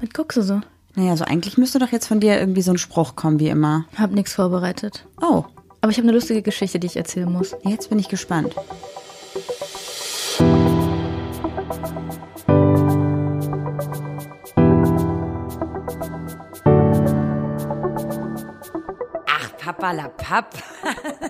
Was guckst du so? Naja, so eigentlich müsste doch jetzt von dir irgendwie so ein Spruch kommen, wie immer. Hab nichts vorbereitet. Oh, Aber ich habe eine lustige Geschichte, die ich erzählen muss. jetzt bin ich gespannt. Ach, Papa la Papp.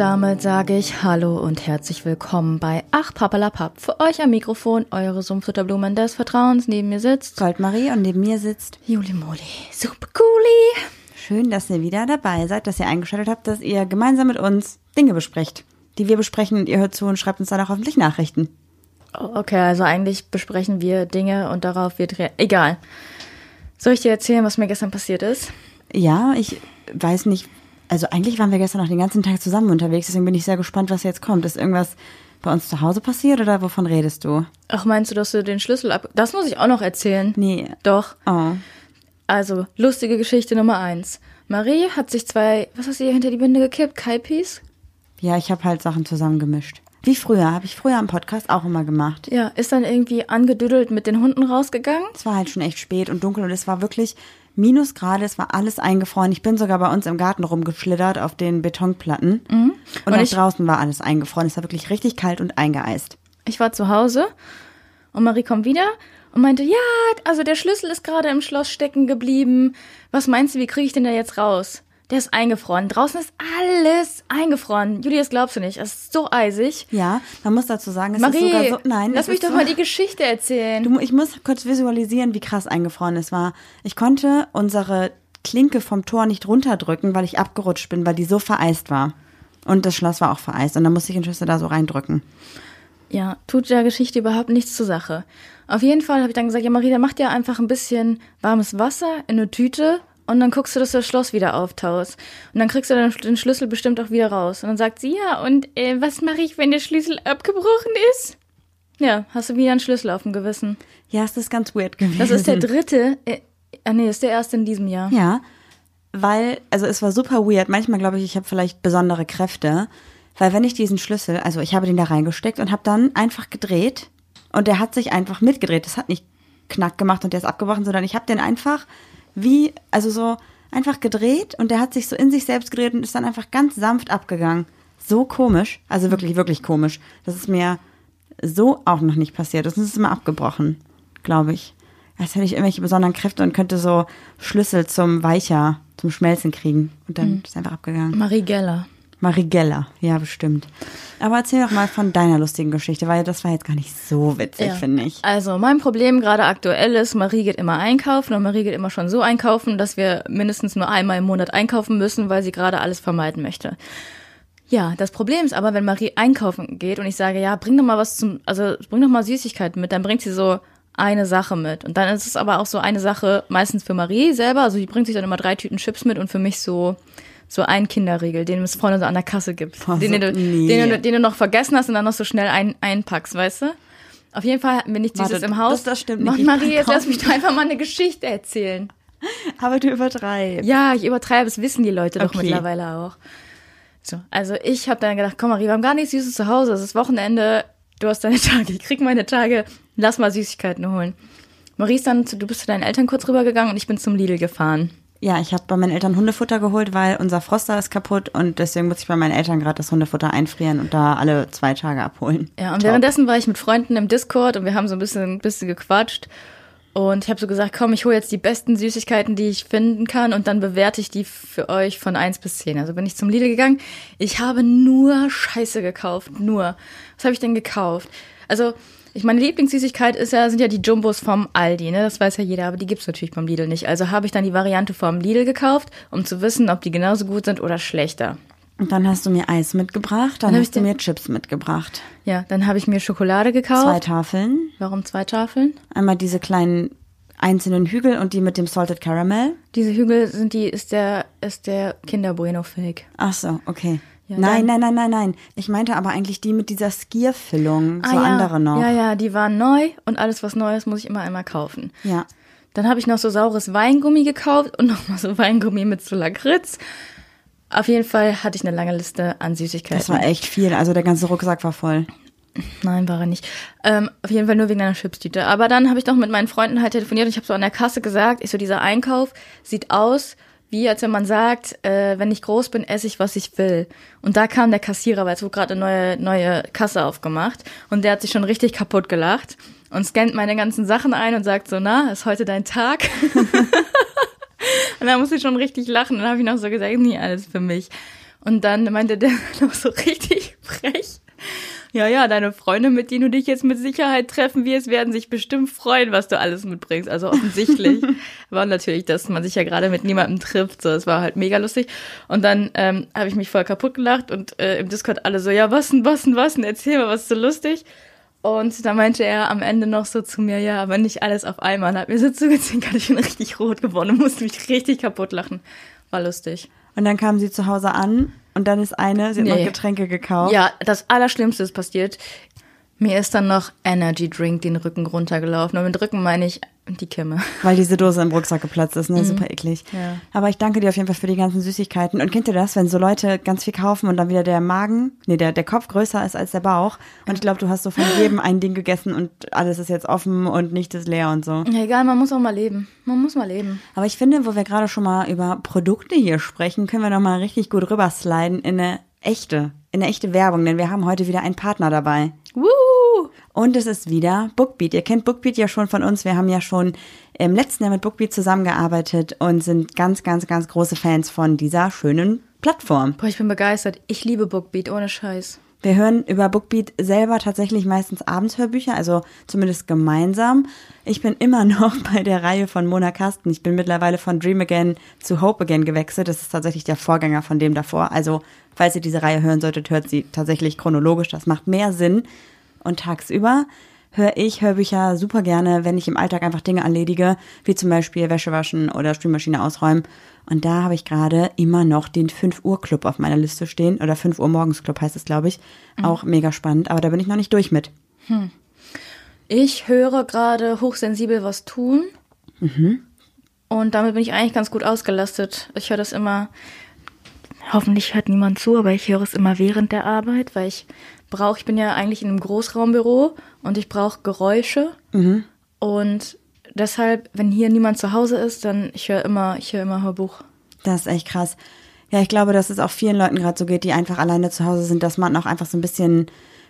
damit sage ich Hallo und herzlich willkommen bei Ach Papalapap. Für euch am Mikrofon eure Sumpfutterblumen des Vertrauens. Neben mir sitzt Goldmarie und neben mir sitzt. Juli Moli. Super cooli. Schön, dass ihr wieder dabei seid, dass ihr eingeschaltet habt, dass ihr gemeinsam mit uns Dinge besprecht, die wir besprechen und ihr hört zu und schreibt uns dann auch hoffentlich Nachrichten. Oh, Okay, also eigentlich besprechen wir Dinge und darauf wird Egal. Soll ich dir erzählen, was mir gestern passiert ist? Ja, ich weiß nicht. Also eigentlich waren wir gestern noch den ganzen Tag zusammen unterwegs, deswegen bin ich sehr gespannt, was jetzt kommt. Ist irgendwas bei uns zu Hause passiert oder wovon redest du? Ach, meinst du, dass du den Schlüssel ab... Das muss ich auch noch erzählen. Nee. Doch. Oh. Also, lustige Geschichte Nummer eins. Marie hat sich zwei... Was hast du ihr hinter die Binde gekippt? Kaipis? Ja, ich habe halt Sachen zusammengemischt. Wie früher, habe ich früher am Podcast auch immer gemacht. Ja, ist dann irgendwie angedüdelt mit den Hunden rausgegangen. Es war halt schon echt spät und dunkel und es war wirklich Minusgrade, es war alles eingefroren. Ich bin sogar bei uns im Garten rumgeschlittert auf den Betonplatten. Und, Mhm. Und auch ich- draußen war alles eingefroren. Es war wirklich richtig kalt und eingeeist. Ich war zu Hause und Marie kommt wieder und meinte, ja, also der Schlüssel ist gerade im Schloss stecken geblieben. Was meinst du, wie kriege ich den da jetzt raus? Der ist eingefroren. Draußen ist alles eingefroren. Julius, glaubst du nicht? Es ist so eisig. Ja, man muss dazu sagen, es Marie, ist sogar so. Nein, lass mich doch so, mal die Geschichte erzählen. Du, ich muss kurz visualisieren, wie krass eingefroren es war. Ich konnte unsere Klinke vom Tor nicht runterdrücken, weil ich abgerutscht bin, weil die so vereist war. Und das Schloss war auch vereist. Und dann musste ich den Schlüssel da so reindrücken. Ja, tut der Geschichte überhaupt nichts zur Sache. Auf jeden Fall habe ich dann gesagt, ja Marie, dann mach dir einfach ein bisschen warmes Wasser in eine Tüte und dann guckst du, dass du das Schloss wieder auftaust. Und dann kriegst du dann den Schlüssel bestimmt auch wieder raus. Und dann sagt sie, ja, und äh, was mache ich, wenn der Schlüssel abgebrochen ist? Ja, hast du wieder einen Schlüssel auf dem Gewissen. Ja, ist ganz weird gewesen. Das ist der dritte, äh, ah nee, das ist der erste in diesem Jahr. Ja, weil, also es war super weird. Manchmal glaube ich, ich habe vielleicht besondere Kräfte. Weil wenn ich diesen Schlüssel, also ich habe den da reingesteckt und habe dann einfach gedreht und der hat sich einfach mitgedreht. Das hat nicht knack gemacht und der ist abgebrochen, sondern ich habe den einfach wie, also so einfach gedreht und der hat sich so in sich selbst gedreht und ist dann einfach ganz sanft abgegangen. So komisch, also wirklich, wirklich komisch. Das ist mir so auch noch nicht passiert. Das ist immer abgebrochen, glaube ich. Als hätte ich irgendwelche besonderen Kräfte und könnte so Schlüssel zum Weicher, zum Schmelzen kriegen. Und dann ist einfach abgegangen. Marie Geller. Marigella, ja, bestimmt. Aber erzähl doch mal von deiner lustigen Geschichte, weil das war jetzt gar nicht so witzig, Ja. finde ich. Also, mein Problem gerade aktuell ist, Marie geht immer einkaufen und Marie geht immer schon so einkaufen, dass wir mindestens nur einmal im Monat einkaufen müssen, weil sie gerade alles vermeiden möchte. Ja, das Problem ist aber, wenn Marie einkaufen geht und ich sage, ja, bring doch mal was zum, also bring doch mal Süßigkeiten mit, dann bringt sie so eine Sache mit. Und dann ist es aber auch so eine Sache meistens für Marie selber, also die bringt sich dann immer drei Tüten Chips mit und für mich so so ein Kinderriegel, den es vorne so an der Kasse gibt, Boah, den, du, nee. den, du, den du noch vergessen hast und dann noch so schnell ein, einpackst, weißt du? Auf jeden Fall hatten wir nicht Warte, dieses im Haus. das- das stimmt Mann, nicht. Ich Marie, jetzt lass mich doch einfach mal eine Geschichte erzählen. Aber du übertreibst. Ja, ich übertreibe, das wissen die Leute doch Okay. mittlerweile auch. So, also ich habe dann gedacht, komm Marie, wir haben gar nichts Süßes zu Hause, es ist Wochenende, du hast deine Tage, ich krieg meine Tage, lass mal Süßigkeiten holen. Marie ist dann, zu, du bist zu deinen Eltern kurz rübergegangen und ich bin zum Lidl gefahren. Ja, ich habe bei meinen Eltern Hundefutter geholt, weil unser Froster ist kaputt und deswegen muss ich bei meinen Eltern gerade das Hundefutter einfrieren und da alle zwei Tage abholen. Ja, und Top. währenddessen war ich mit Freunden im Discord und wir haben so ein bisschen, bisschen gequatscht. Und ich habe so gesagt, komm, ich hole jetzt die besten Süßigkeiten, die ich finden kann und dann bewerte ich die für euch von 1 bis 10. Also bin ich zum Lidl gegangen. Ich habe nur Scheiße gekauft, nur. Was habe ich denn gekauft? Also, ich meine Lieblingssüßigkeit ist ja, sind ja die Jumbos vom Aldi, ne? Das weiß ja jeder, aber die gibt's natürlich beim Lidl nicht. Also habe ich dann die Variante vom Lidl gekauft, um zu wissen, ob die genauso gut sind oder schlechter. Und dann hast du mir Eis mitgebracht, dann ich hast du mir Chips mitgebracht. Ja, dann habe ich mir Schokolade gekauft. Zwei Tafeln. Warum zwei Tafeln? Einmal diese kleinen einzelnen Hügel und die mit dem Salted Caramel. Diese Hügel sind die, ist der, ist der Kinder Bueno Fake. Ach so, okay. Ja, nein, nein, nein, nein, nein. Ich meinte aber eigentlich die mit dieser Skierfüllung, so Ah, ja. andere noch. Ja, ja, die waren neu und alles, was neu ist, muss ich immer einmal kaufen. Ja. Dann habe ich noch so saures Weingummi gekauft und nochmal so Weingummi mit so Lakritz. Auf jeden Fall hatte ich eine lange Liste an Süßigkeiten. Das war echt viel. Also der ganze Rucksack war voll. Nein, war er nicht. Ähm, auf jeden Fall nur wegen einer Chipstüte. Aber dann habe ich doch mit meinen Freunden halt telefoniert und ich habe so an der Kasse gesagt, ich so, dieser Einkauf sieht aus, wie als wenn man sagt, äh, wenn ich groß bin, esse ich, was ich will. Und da kam der Kassierer, weil es wurde gerade eine neue, neue Kasse aufgemacht und der hat sich schon richtig kaputt gelacht und scannt meine ganzen Sachen ein und sagt so, na, ist heute dein Tag? und da musste ich schon richtig lachen. Und dann habe ich noch so gesagt, nie alles für mich. Und dann meinte der noch so richtig frech. Ja, ja, deine Freunde, mit denen du dich jetzt mit Sicherheit treffen wirst, werden sich bestimmt freuen, was du alles mitbringst. Also offensichtlich war natürlich, dass man sich ja gerade mit niemandem trifft. So, es war halt mega lustig. Und dann ähm, habe ich mich voll kaputt gelacht und äh, im Discord alle so, ja, was denn, was denn, was denn, erzähl mal, was ist so lustig. Und da meinte er am Ende noch so zu mir, ja, aber nicht alles auf einmal. Hat mir so zugezwinkert, ich bin richtig rot geworden und musste mich richtig kaputt lachen. War lustig. Und dann kamen sie zu Hause an und dann ist eine, sie hat Nee. noch Getränke gekauft. Ja, das Allerschlimmste ist passiert. Mir ist dann noch Energy Drink den Rücken runtergelaufen. Und mit Rücken meine ich die Kimme. Weil diese Dose im Rucksack geplatzt ist, ne? Super eklig. Mhm. Ja. Aber ich danke dir auf jeden Fall für die ganzen Süßigkeiten. Und kennt ihr das, wenn so Leute ganz viel kaufen und dann wieder der Magen, nee, der, der Kopf größer ist als der Bauch? Und ich glaube, du hast so von jedem ein Ding gegessen und alles ist jetzt offen und nichts ist leer und so. Ja, egal, man muss auch mal leben. Man muss mal leben. Aber ich finde, wo wir gerade schon mal über Produkte hier sprechen, können wir noch mal richtig gut rübersliden in eine echte, in eine echte Werbung, denn wir haben heute wieder einen Partner dabei. Woo! Und es ist wieder Bookbeat. Ihr kennt Bookbeat ja schon von uns. Wir haben ja schon im letzten Jahr mit Bookbeat zusammengearbeitet und sind ganz, ganz, ganz große Fans von dieser schönen Plattform. Boah, ich bin begeistert. Ich liebe Bookbeat, ohne Scheiß. Wir hören über Bookbeat selber tatsächlich meistens Abendshörbücher, also zumindest gemeinsam. Ich bin immer noch bei der Reihe von Mona Kasten. Ich bin mittlerweile von Dream Again zu Hope Again gewechselt. Das ist tatsächlich der Vorgänger von dem davor. Also, falls ihr diese Reihe hören solltet, hört sie tatsächlich chronologisch. Das macht mehr Sinn. Und tagsüber höre ich Hörbücher super gerne, wenn ich im Alltag einfach Dinge erledige, wie zum Beispiel Wäsche waschen oder Spülmaschine ausräumen. Und da habe ich gerade immer noch den 5 Uhr Club auf meiner Liste stehen. Oder 5 Uhr Morgens Club heißt es, glaube ich. Auch mega spannend. Aber da bin ich noch nicht durch mit. Ich höre gerade hochsensibel was tun. Und damit bin ich eigentlich ganz gut ausgelastet. Ich höre das immer. Hoffentlich hört niemand zu, aber ich höre es immer während der Arbeit, weil ich brauche, ich bin ja eigentlich in einem Großraumbüro und ich brauche Geräusche. Und deshalb, wenn hier niemand zu Hause ist, dann ich höre immer, ich höre immer Hörbuch. Das ist echt krass. Ja, ich glaube, dass es auch vielen Leuten gerade so geht, die einfach alleine zu Hause sind, dass man auch einfach so ein bisschen,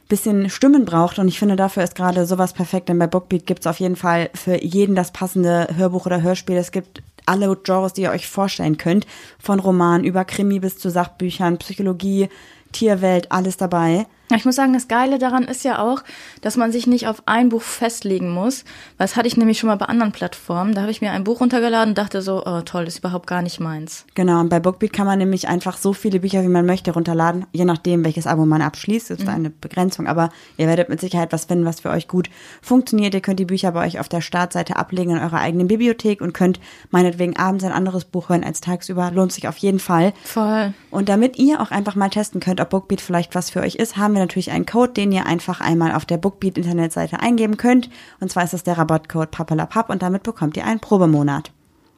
bisschen Stimmen braucht. Und ich finde, dafür ist gerade sowas perfekt, denn bei Bookbeat gibt es auf jeden Fall für jeden das passende Hörbuch oder Hörspiel. Es gibt alle Genres, die ihr euch vorstellen könnt. Von Roman über Krimi bis zu Sachbüchern, Psychologie, Tierwelt, alles dabei. Ich muss sagen, das Geile daran ist ja auch, dass man sich nicht auf ein Buch festlegen muss. Weil das hatte ich nämlich schon mal bei anderen Plattformen. Da habe ich mir ein Buch runtergeladen und dachte so, oh toll, das ist überhaupt gar nicht meins. Genau, und bei Bookbeat kann man nämlich einfach so viele Bücher, wie man möchte, runterladen, je nachdem, welches Abo man abschließt. Ist da eine Begrenzung, aber ihr werdet mit Sicherheit was finden, was für euch gut funktioniert. Ihr könnt die Bücher bei euch auf der Startseite ablegen in eurer eigenen Bibliothek und könnt meinetwegen abends ein anderes Buch hören als tagsüber. Lohnt sich auf jeden Fall. Voll. Und damit ihr auch einfach mal testen könnt, ob Bookbeat vielleicht was für euch ist, haben wir natürlich einen Code, den ihr einfach einmal auf der Bookbeat Internetseite eingeben könnt. Und zwar ist das der Rabattcode Papalapap und damit bekommt ihr einen Probemonat.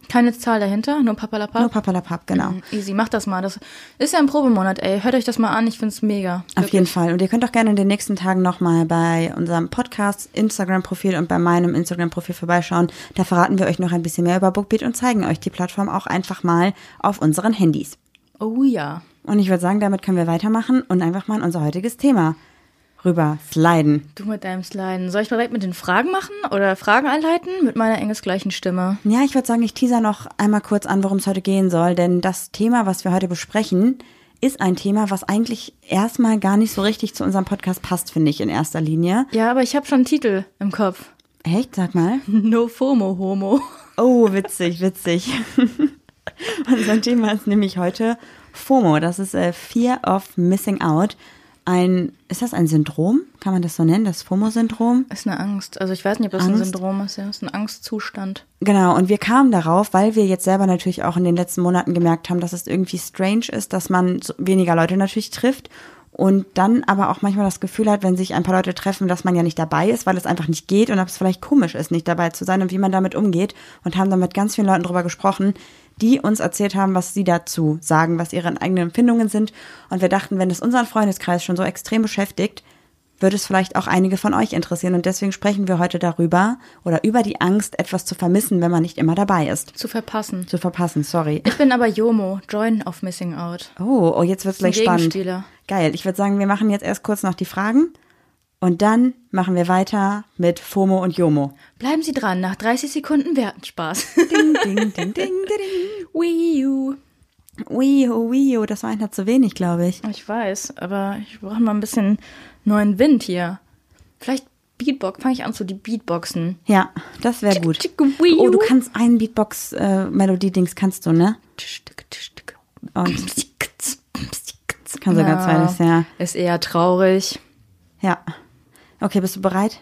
Keine Zahl dahinter, nur Papalapap. Nur Papalapap, genau. Mhm, Easy, macht das mal. Das ist ja ein Probemonat, ey. Hört euch das mal an, ich find's mega. Auf jeden Fall. Und ihr könnt auch gerne in den nächsten Tagen nochmal bei unserem Podcast Instagram-Profil und bei meinem Instagram-Profil vorbeischauen. Da verraten wir euch noch ein bisschen mehr über Bookbeat und zeigen euch die Plattform auch einfach mal auf unseren Handys. Oh ja. Und ich würde sagen, damit können wir weitermachen und einfach mal in unser heutiges Thema rüber sliden. Du mit deinem Sliden. Soll ich direkt mit den Fragen machen oder Fragen einleiten? Mit meiner engelsgleichen Stimme. Ja, ich würde sagen, ich teaser noch einmal kurz an, worum es heute gehen soll, denn das Thema, was wir heute besprechen, ist ein Thema, was eigentlich erstmal gar nicht so richtig zu unserem Podcast passt, finde ich in erster Linie. Ja, aber ich habe schon einen Titel im Kopf. Echt? Sag mal. No FOMO Homo. Oh, witzig, witzig. Unser Thema ist nämlich heute FOMO. Das ist äh, Fear of Missing Out. Ein, ist das ein Syndrom? Kann man das so nennen? Das FOMO-Syndrom? Ist eine Angst. Also ich weiß nicht, ob das ein Angst? Syndrom ist. Ja, ist ein Angstzustand. Genau, und wir kamen darauf, weil wir jetzt selber natürlich auch in den letzten Monaten gemerkt haben, dass es irgendwie strange ist, dass man so weniger Leute natürlich trifft und dann aber auch manchmal das Gefühl hat, wenn sich ein paar Leute treffen, dass man ja nicht dabei ist, weil es einfach nicht geht und ob es vielleicht komisch ist, nicht dabei zu sein und wie man damit umgeht und haben dann mit ganz vielen Leuten drüber gesprochen, die uns erzählt haben, was sie dazu sagen, was ihre eigenen Empfindungen sind und wir dachten, wenn es unseren Freundeskreis schon so extrem beschäftigt, würde es vielleicht auch einige von euch interessieren. Und deswegen sprechen wir heute darüber oder über die Angst, etwas zu vermissen, wenn man nicht immer dabei ist. Zu verpassen. Zu verpassen, sorry. Ich bin aber Jomo, Join of Missing Out. Oh, oh jetzt wird's Ein gleich spannend. Geil. Ich würde sagen, wir machen jetzt erst kurz noch die Fragen und dann machen wir weiter mit FOMO und JOMO. Bleiben Sie dran, nach 30 Sekunden werden Spaß. Ding, ding, ding, ding, ding. Wii U. Wii U, Wii U, das war einer zu wenig, glaube ich. Ich weiß, aber ich brauche mal ein bisschen neuen Wind hier. Vielleicht Beatbox, fange ich an zu die Beatboxen. Ja, das wäre gut. Oh, du kannst einen Beatbox-Melodie-Dings, kannst du, ne? Und kann sogar Ja. zweites, ja. Ist eher traurig. Ja. Okay, bist du bereit?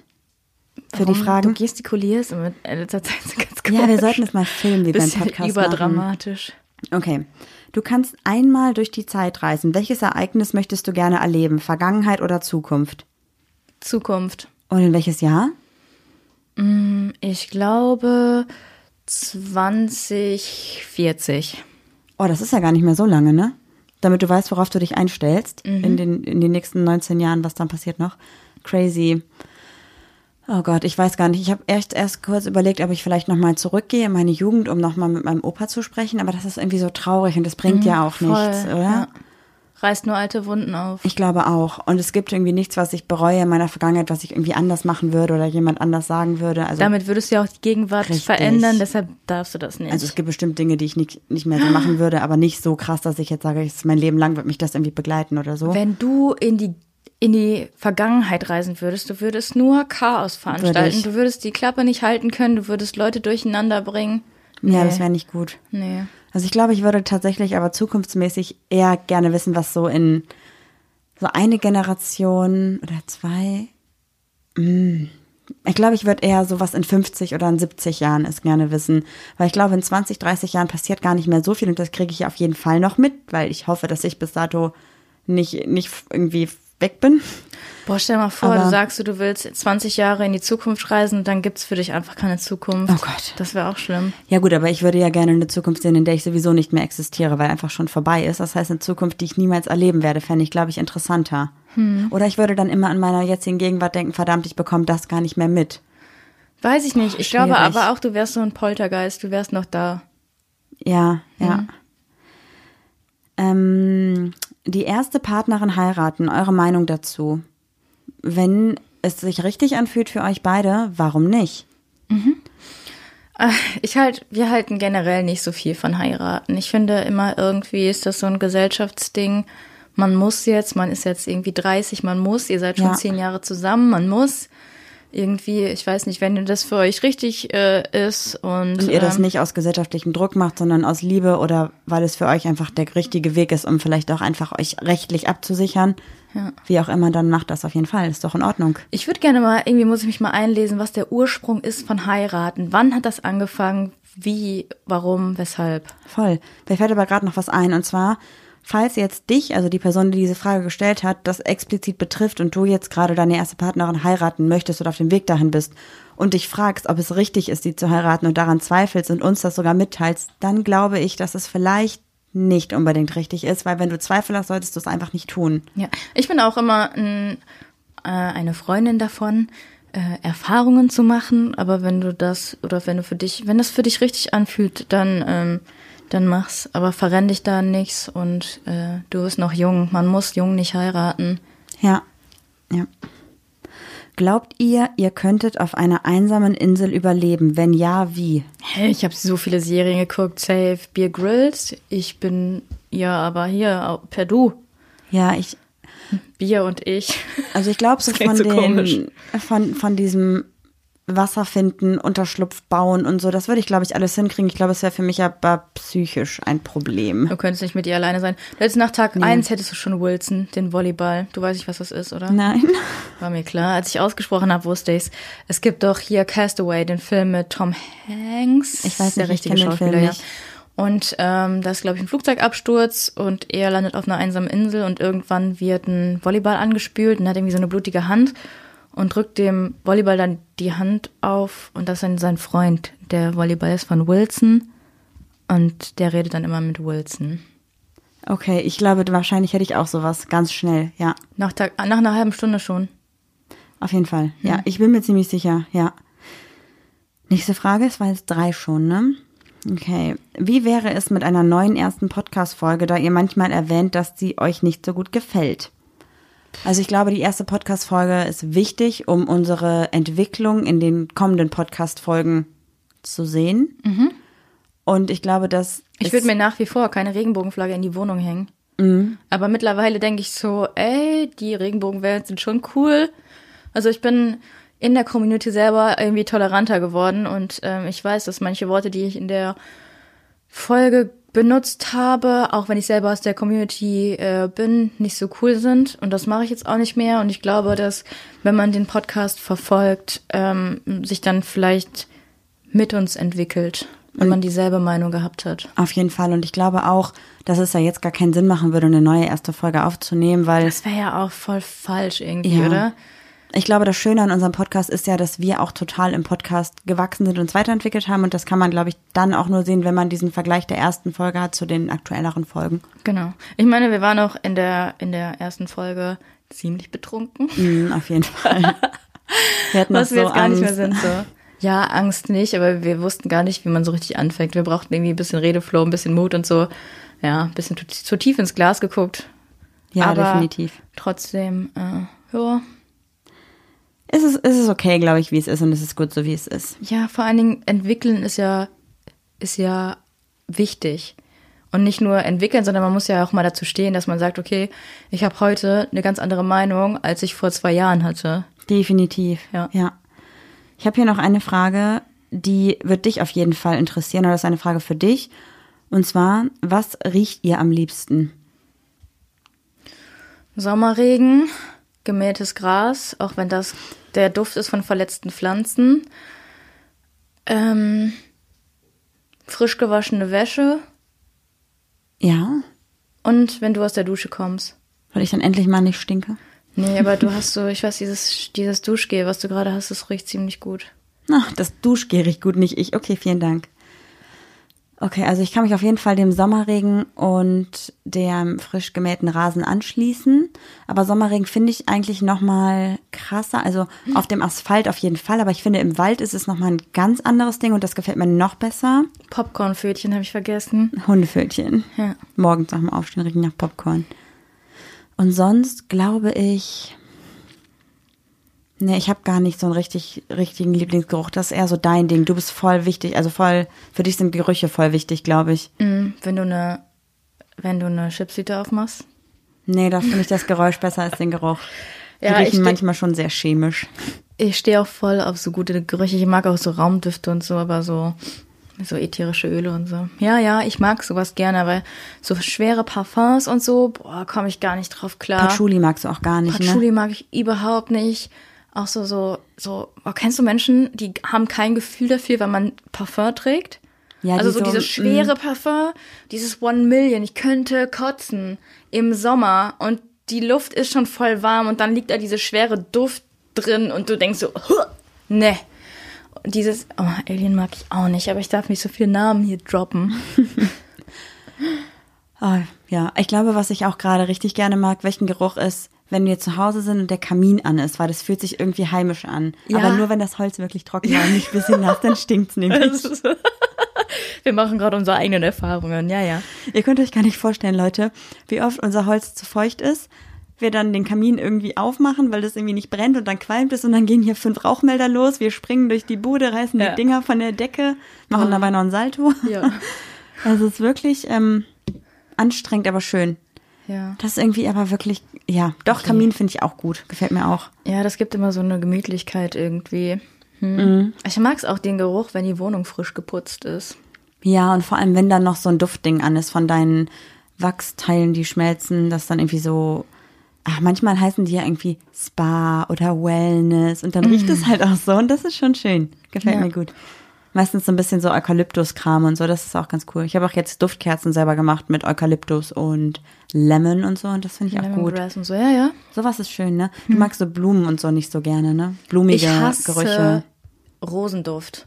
Für die Warum Fragen? Du gestikulierst und mit in letzter Zeit so ganz Ja, wir komisch. sollten es mal filmen, wie beim Podcast machen. überdramatisch. Okay. Du kannst einmal durch die Zeit reisen. Welches Ereignis möchtest du gerne erleben? Vergangenheit oder Zukunft? Zukunft. Und in welches Jahr? Ich glaube 2040. Oh, das ist ja gar nicht mehr so lange, ne? Damit du weißt, worauf du dich einstellst Mhm. in, den, in den nächsten 19 Jahren, was dann passiert noch. Crazy. Oh Gott, ich weiß gar nicht. Ich habe echt erst kurz überlegt, ob ich vielleicht nochmal zurückgehe in meine Jugend, um nochmal mit meinem Opa zu sprechen. Aber das ist irgendwie so traurig und das bringt ja auch Mhm. Voll, nichts, oder? ja. Reißt nur alte Wunden auf. Ich glaube auch. Und es gibt irgendwie nichts, was ich bereue in meiner Vergangenheit, was ich irgendwie anders machen würde oder jemand anders sagen würde. Also, Damit würdest du ja auch die Gegenwart Richtig. verändern, deshalb darfst du das nicht. also es gibt bestimmt Dinge, die ich nicht, nicht mehr so machen würde, aber nicht so krass, dass ich jetzt sage, mein Leben lang wird mich das irgendwie begleiten oder so. Wenn du in die in die Vergangenheit reisen würdest, du würdest nur Chaos veranstalten. ich. Du würdest die Klappe nicht halten können, du würdest Leute durcheinander bringen. Ja, Nee. das wäre nicht gut. Nee. Also ich glaube, ich würde tatsächlich aber zukunftsmäßig eher gerne wissen, was so in so eine Generation oder zwei. mm, Ich glaube, ich würde eher so was in 50 oder in 70 Jahren ist gerne wissen. Weil ich glaube, in 20, 30 Jahren passiert gar nicht mehr so viel und das kriege ich auf jeden Fall noch mit, weil ich hoffe, dass ich bis dato nicht, nicht irgendwie weg bin. Boah, stell dir mal vor, Aber- du sagst, du, willst 20 Jahre in die Zukunft reisen und dann gibt's für dich einfach keine Zukunft. Oh Gott. Das wäre auch schlimm. Ja gut, aber ich würde ja gerne eine Zukunft sehen, in der ich sowieso nicht mehr existiere, weil einfach schon vorbei ist. Das heißt, eine Zukunft, die ich niemals erleben werde, fände ich, glaube ich, interessanter. Oder ich würde dann immer an meiner jetzigen Gegenwart denken, verdammt, ich bekomme das gar nicht mehr mit. Weiß ich nicht. Ich glaube aber auch, du wärst so ein Poltergeist, du wärst noch da. Ja, ja. Ähm, die erste Partnerin heiraten, eure Meinung dazu? Wenn es sich richtig anfühlt für euch beide, warum nicht? Äh, Ich halt, wir halten generell nicht so viel von heiraten. Ich finde immer irgendwie ist das so ein Gesellschaftsding. Man muss jetzt, man ist jetzt irgendwie 30, man muss, ihr seid schon Ja. zehn Jahre zusammen, man muss irgendwie, ich weiß nicht, wenn das für euch richtig äh, ist und, Und ihr das ähm, nicht aus gesellschaftlichem Druck macht, sondern aus Liebe oder weil es für euch einfach der richtige Weg ist, um vielleicht auch einfach euch rechtlich abzusichern. Ja. Wie auch immer, dann macht das auf jeden Fall. Ist doch in Ordnung. Ich würde gerne mal, irgendwie muss ich mich mal einlesen, was der Ursprung ist von heiraten. Wann hat das angefangen? Wie, warum, weshalb? Voll. Mir fällt aber gerade noch was ein. Und zwar, falls jetzt dich, also die Person, die diese Frage gestellt hat, das explizit betrifft und du jetzt gerade deine erste Partnerin heiraten möchtest oder auf dem Weg dahin bist und dich fragst, ob es richtig ist, sie zu heiraten und daran zweifelst und uns das sogar mitteilst, dann glaube ich, dass es vielleicht nicht unbedingt richtig ist, weil wenn du Zweifel hast, solltest du es einfach nicht tun. Ja, ich bin auch immer ein, äh, eine Freundin davon, äh, Erfahrungen zu machen. Aber wenn du das oder wenn du für dich, wenn das für dich richtig anfühlt, dann ähm, dann mach's. Aber verrenn dich da nichts und äh, du bist noch jung. Man muss jung nicht heiraten. Ja, ja. Glaubt ihr, ihr könntet auf einer einsamen Insel überleben? Wenn ja, wie? Hey, ich habe so viele Serien geguckt. Safe Beer Grylls. Ich bin ja aber hier per Du. Ja, ich, Bier und ich. Also ich glaube so von so komisch. den, von, von diesem Wasser finden, Unterschlupf bauen und so, das würde ich glaube ich alles hinkriegen. Ich glaube, es wäre für mich aber psychisch ein Problem. Du könntest nicht mit ihr alleine sein. Hättest nach Tag eins hättest du schon Wilson, den Volleyball. Du weißt nicht, was das ist, oder? Nein. War mir klar. Als ich ausgesprochen habe, wusste ich's. Es gibt doch hier Castaway, den Film mit Tom Hanks. Ich weiß der nicht, ich richtige kenn den Schauspieler, Film nicht. Und ähm, da ist, glaube ich, ein Flugzeugabsturz und er landet auf einer einsamen Insel und irgendwann wird ein Volleyball angespült und hat irgendwie so eine blutige Hand und drückt dem Volleyball dann die Hand auf und das ist dann sein Freund. Der Volleyball ist von Wilson und der redet dann immer mit Wilson. Okay, ich glaube, wahrscheinlich hätte ich auch sowas ganz schnell, ja. Nach, der, nach einer halben Stunde schon. Auf jeden Fall, ja. Ich bin mir ziemlich sicher, ja. Nächste Frage, es war jetzt drei schon, ne? Okay. Wie wäre es mit einer neuen ersten Podcast-Folge, da ihr manchmal erwähnt, dass sie euch nicht so gut gefällt? Also ich glaube, die erste Podcast-Folge ist wichtig, um unsere Entwicklung in den kommenden Podcast-Folgen zu sehen. Und ich glaube, dass Ich würde mir nach wie vor keine Regenbogenflagge in die Wohnung hängen. Aber mittlerweile denke ich so, ey, die Regenbogenwellen sind schon cool. Also ich bin in der Community selber irgendwie toleranter geworden und ähm, ich weiß, dass manche Worte, die ich in der Folge benutzt habe, auch wenn ich selber aus der Community äh, bin, nicht so cool sind. Und das mache ich jetzt auch nicht mehr. Und ich glaube, dass wenn man den Podcast verfolgt, ähm, sich dann vielleicht mit uns entwickelt, wenn man dieselbe Meinung gehabt hat. Auf jeden Fall. Und ich glaube auch, dass es ja jetzt gar keinen Sinn machen würde, eine neue erste Folge aufzunehmen, weil Das wäre ja auch voll falsch irgendwie, Ja. oder? Ich glaube, das Schöne an unserem Podcast ist ja, dass wir auch total im Podcast gewachsen sind und uns weiterentwickelt haben. Und das kann man, glaube ich, dann auch nur sehen, wenn man diesen Vergleich der ersten Folge hat zu den aktuelleren Folgen. Genau. Ich meine, wir waren auch in der, in der ersten Folge ziemlich betrunken. Mhm, auf jeden Fall. Wir hatten Was noch wir so jetzt gar nicht mehr sind, so. Ja, Angst nicht, aber wir wussten gar nicht, wie man so richtig anfängt. Wir brauchten irgendwie ein bisschen Redeflow, ein bisschen Mut und so. Ja, ein bisschen zu, zu tief ins Glas geguckt. Ja, aber definitiv. Trotzdem, äh, ja. Es ist, es ist okay, glaube ich, wie es ist und es ist gut so, wie es ist. Ja, vor allen Dingen entwickeln ist ja, ist ja wichtig. Und nicht nur entwickeln, sondern man muss ja auch mal dazu stehen, dass man sagt, okay, ich habe heute eine ganz andere Meinung, als ich vor zwei Jahren hatte. Definitiv. Ja. ja. Ich habe hier noch eine Frage, die wird dich auf jeden Fall interessieren, oder das ist eine Frage für dich. Und zwar, was riecht ihr am liebsten? Sommerregen, gemähtes Gras, auch wenn das der Duft ist von verletzten Pflanzen. Ähm, frisch gewaschene Wäsche Ja, und wenn du aus der Dusche kommst. weil ich dann endlich mal nicht stinke. Nee, aber du hast so, ich weiß, dieses, dieses Duschgel, was du gerade hast, das riecht ziemlich gut. Ach, das Duschgel riecht gut, nicht ich. Okay, vielen Dank. Okay, also ich kann mich auf jeden Fall dem Sommerregen und dem frisch gemähten Rasen anschließen. Aber Sommerregen finde ich eigentlich noch mal krasser. Also auf dem Asphalt auf jeden Fall. Aber ich finde, im Wald ist es noch mal ein ganz anderes Ding und das gefällt mir noch besser. Popcornpfötchen habe ich vergessen. Hundepfötchen. Ja. Morgens nach dem Aufstehen riechen nach Popcorn. Und sonst glaube ich, nee, ich habe gar nicht so einen richtig, richtigen Lieblingsgeruch. Das ist eher so dein Ding. Du bist voll wichtig, also voll, für dich sind Gerüche voll wichtig, glaube ich. Mm, Wenn du eine, wenn du eine Chipstüte aufmachst. Nee, da finde ich das Geräusch besser als den Geruch. Die Ja, ich riechen steh- manchmal schon sehr chemisch. Ich stehe auch voll auf so gute Gerüche. Ich mag auch so Raumdüfte und so, aber so, so ätherische Öle und so. Ja, ja, ich mag sowas gerne, aber so schwere Parfums und so, boah, komme ich gar nicht drauf klar. Patchouli magst du auch gar nicht, Patchouli ne? mag ich überhaupt nicht. Auch so, so, so, oh, kennst du Menschen, die haben kein Gefühl dafür, wenn man Parfum trägt? Ja, also die so, so, dieses schwere Parfum, dieses One Million, ich könnte kotzen im Sommer und die Luft ist schon voll warm und dann liegt da diese schwere Duft drin und du denkst so, "Huh, ne. Dieses, oh, Alien mag ich auch nicht, aber ich darf nicht so viele Namen hier droppen. Ah, ja, ich glaube, was ich auch gerade richtig gerne mag, welchen Geruch ist, wenn wir zu Hause sind und der Kamin an ist, weil das fühlt sich irgendwie heimisch an. Ja. Aber nur wenn das Holz wirklich trocken war und nicht ein bisschen nass, dann stinkt's nämlich. Wir machen gerade unsere eigenen Erfahrungen, ja, ja. Ihr könnt euch gar nicht vorstellen, Leute, wie oft unser Holz zu feucht ist. Wir dann den Kamin irgendwie aufmachen, weil das irgendwie nicht brennt und dann qualmt es und dann gehen hier fünf Rauchmelder los. Wir springen durch die Bude, reißen Ja. die Dinger von der Decke, machen dabei noch ein Salto. Ja. Also es ist wirklich ähm, anstrengend, aber schön. Ja. Das ist irgendwie aber wirklich, ja, doch, Kamin finde ich auch gut. Gefällt mir auch. Ja, das gibt immer so eine Gemütlichkeit irgendwie. Hm. Mhm. Ich mag es auch den Geruch, wenn die Wohnung frisch geputzt ist. Ja, und vor allem, wenn dann noch so ein Duftding an ist von deinen Wachsteilen, die schmelzen, das dann irgendwie so, ach, manchmal heißen die ja irgendwie Spa oder Wellness und dann riecht es halt auch so und das ist schon schön. Gefällt Ja. mir gut. Meistens so ein bisschen so Eukalyptus-Kram und so, das ist auch ganz cool. Ich habe auch jetzt Duftkerzen selber gemacht mit Eukalyptus und Lemon und so und das finde ich auch gut. Lemongrass und so, ja, ja. Sowas ist schön, ne? Du magst so Blumen und so nicht so gerne, ne? Blumige Ich hasse Gerüche. Rosenduft.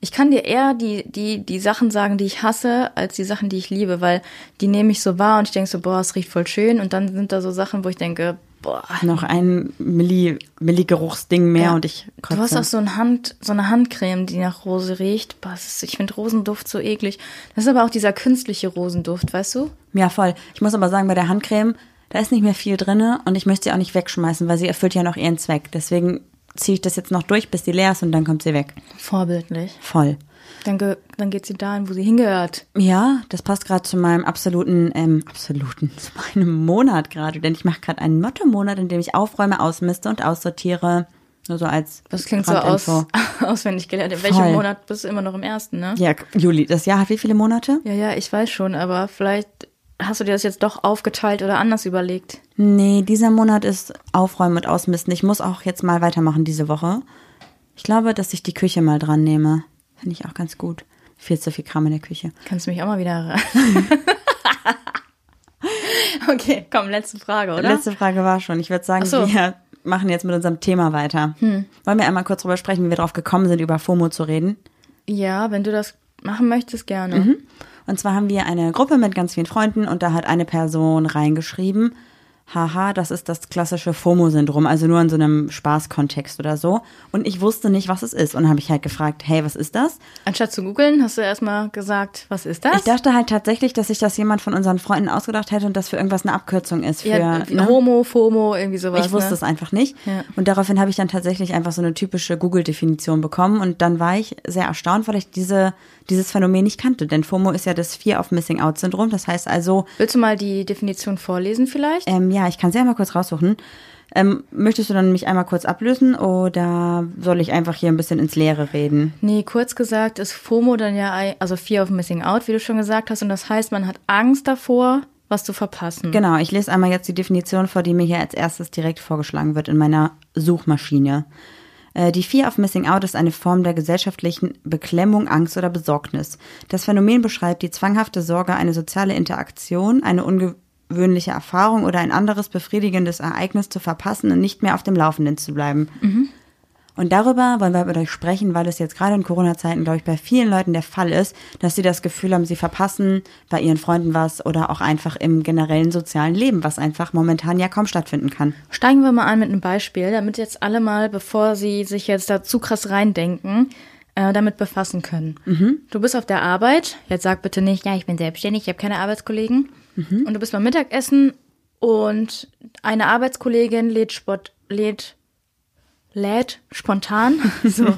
Ich kann dir eher die, die, die Sachen sagen, die ich hasse, als die Sachen, die ich liebe, weil die nehme ich so wahr und ich denke so, boah, es riecht voll schön. Und dann sind da so Sachen, wo ich denke, boah. Noch ein Milli, Milli-Geruchsding mehr Ja. und ich kotze. Du hast auch so, ein Hand, so eine Handcreme, die nach Rose riecht. Boah, ist, ich finde Rosenduft so eklig. Das ist aber auch dieser künstliche Rosenduft, weißt du? Ja, voll. Ich muss aber sagen, bei der Handcreme, da ist nicht mehr viel drinne und ich möchte sie auch nicht wegschmeißen, weil sie erfüllt ja noch ihren Zweck. Deswegen ziehe ich das jetzt noch durch, bis die leer ist und dann kommt sie weg. Vorbildlich. Voll. Dann, ge, dann geht sie dahin, wo sie hingehört. Ja, das passt gerade zu meinem absoluten, ähm, absoluten, zu meinem Monat gerade, denn ich mache gerade einen Motto-Monat, in dem ich aufräume, ausmiste und aussortiere. Nur so als Das klingt so aus, auswendig gelernt. In welchem. Monat bist du immer noch im ersten, ne? Ja, Juli, das Jahr hat wie viele Monate? Ja, ja, ich weiß schon, aber vielleicht hast du dir das jetzt doch aufgeteilt oder anders überlegt. Nee, dieser Monat ist Aufräumen und Ausmisten. Ich muss auch jetzt mal weitermachen diese Woche. Ich glaube, dass ich die Küche mal dran nehme. Finde ich auch ganz gut. Viel zu viel Kram in der Küche. Kannst du mich auch mal wieder. okay, komm, letzte Frage, oder? Letzte Frage war schon. Ich würde sagen, so. Hm. wir machen jetzt mit unserem Thema weiter. Wollen wir einmal kurz drüber sprechen, wie wir drauf gekommen sind, über FOMO zu reden? Ja, wenn du das machen möchtest, gerne. Mhm. Und zwar haben wir eine Gruppe mit ganz vielen Freunden und da hat eine Person reingeschrieben, haha, das ist das klassische FOMO-Syndrom, also nur in so einem Spaßkontext oder so. Und ich wusste nicht, was es ist. Und habe ich halt gefragt, hey, was ist das? Anstatt zu googeln, hast du erstmal gesagt, was ist das? Ich dachte halt tatsächlich, dass sich das jemand von unseren Freunden ausgedacht hätte und das für irgendwas eine Abkürzung ist. Für, ja, ne? Homo, FOMO, irgendwie sowas. Ich wusste ne? es einfach nicht. Ja. Und daraufhin habe ich dann tatsächlich einfach so eine typische Google-Definition bekommen. Und dann war ich sehr erstaunt, weil ich diese, dieses Phänomen nicht kannte. Denn FOMO ist ja das Fear of Missing Out-Syndrom. Das heißt also, Willst du mal die Definition vorlesen vielleicht? ähm, ja, ich kann sie einmal kurz raussuchen. Ähm, möchtest du dann mich einmal kurz ablösen oder soll ich einfach hier ein bisschen ins Leere reden? Nee, kurz gesagt ist FOMO dann ja, also Fear of Missing Out, wie du schon gesagt hast. Und das heißt, man hat Angst davor, was zu verpassen. Genau, ich lese einmal jetzt die Definition vor, die mir hier als erstes direkt vorgeschlagen wird in meiner Suchmaschine. Äh, Die Fear of Missing Out ist eine Form der gesellschaftlichen Beklemmung, Angst oder Besorgnis. Das Phänomen beschreibt die zwanghafte Sorge, eine soziale Interaktion, eine ungewöhnliche Erfahrung oder ein anderes befriedigendes Ereignis zu verpassen und nicht mehr auf dem Laufenden zu bleiben. Und darüber wollen wir mit euch sprechen, weil es jetzt gerade in Corona-Zeiten, glaube ich, bei vielen Leuten der Fall ist, dass sie das Gefühl haben, sie verpassen bei ihren Freunden was oder auch einfach im generellen sozialen Leben, was einfach momentan ja kaum stattfinden kann. Steigen wir mal an mit einem Beispiel, damit jetzt alle mal, bevor sie sich jetzt da zu krass reindenken, äh, damit befassen können. Du bist auf der Arbeit, jetzt sag bitte nicht, ja, ich bin selbstständig, ich habe keine Arbeitskollegen. Und du bist beim Mittagessen und eine Arbeitskollegin lädt, Sport, lädt, lädt spontan, so,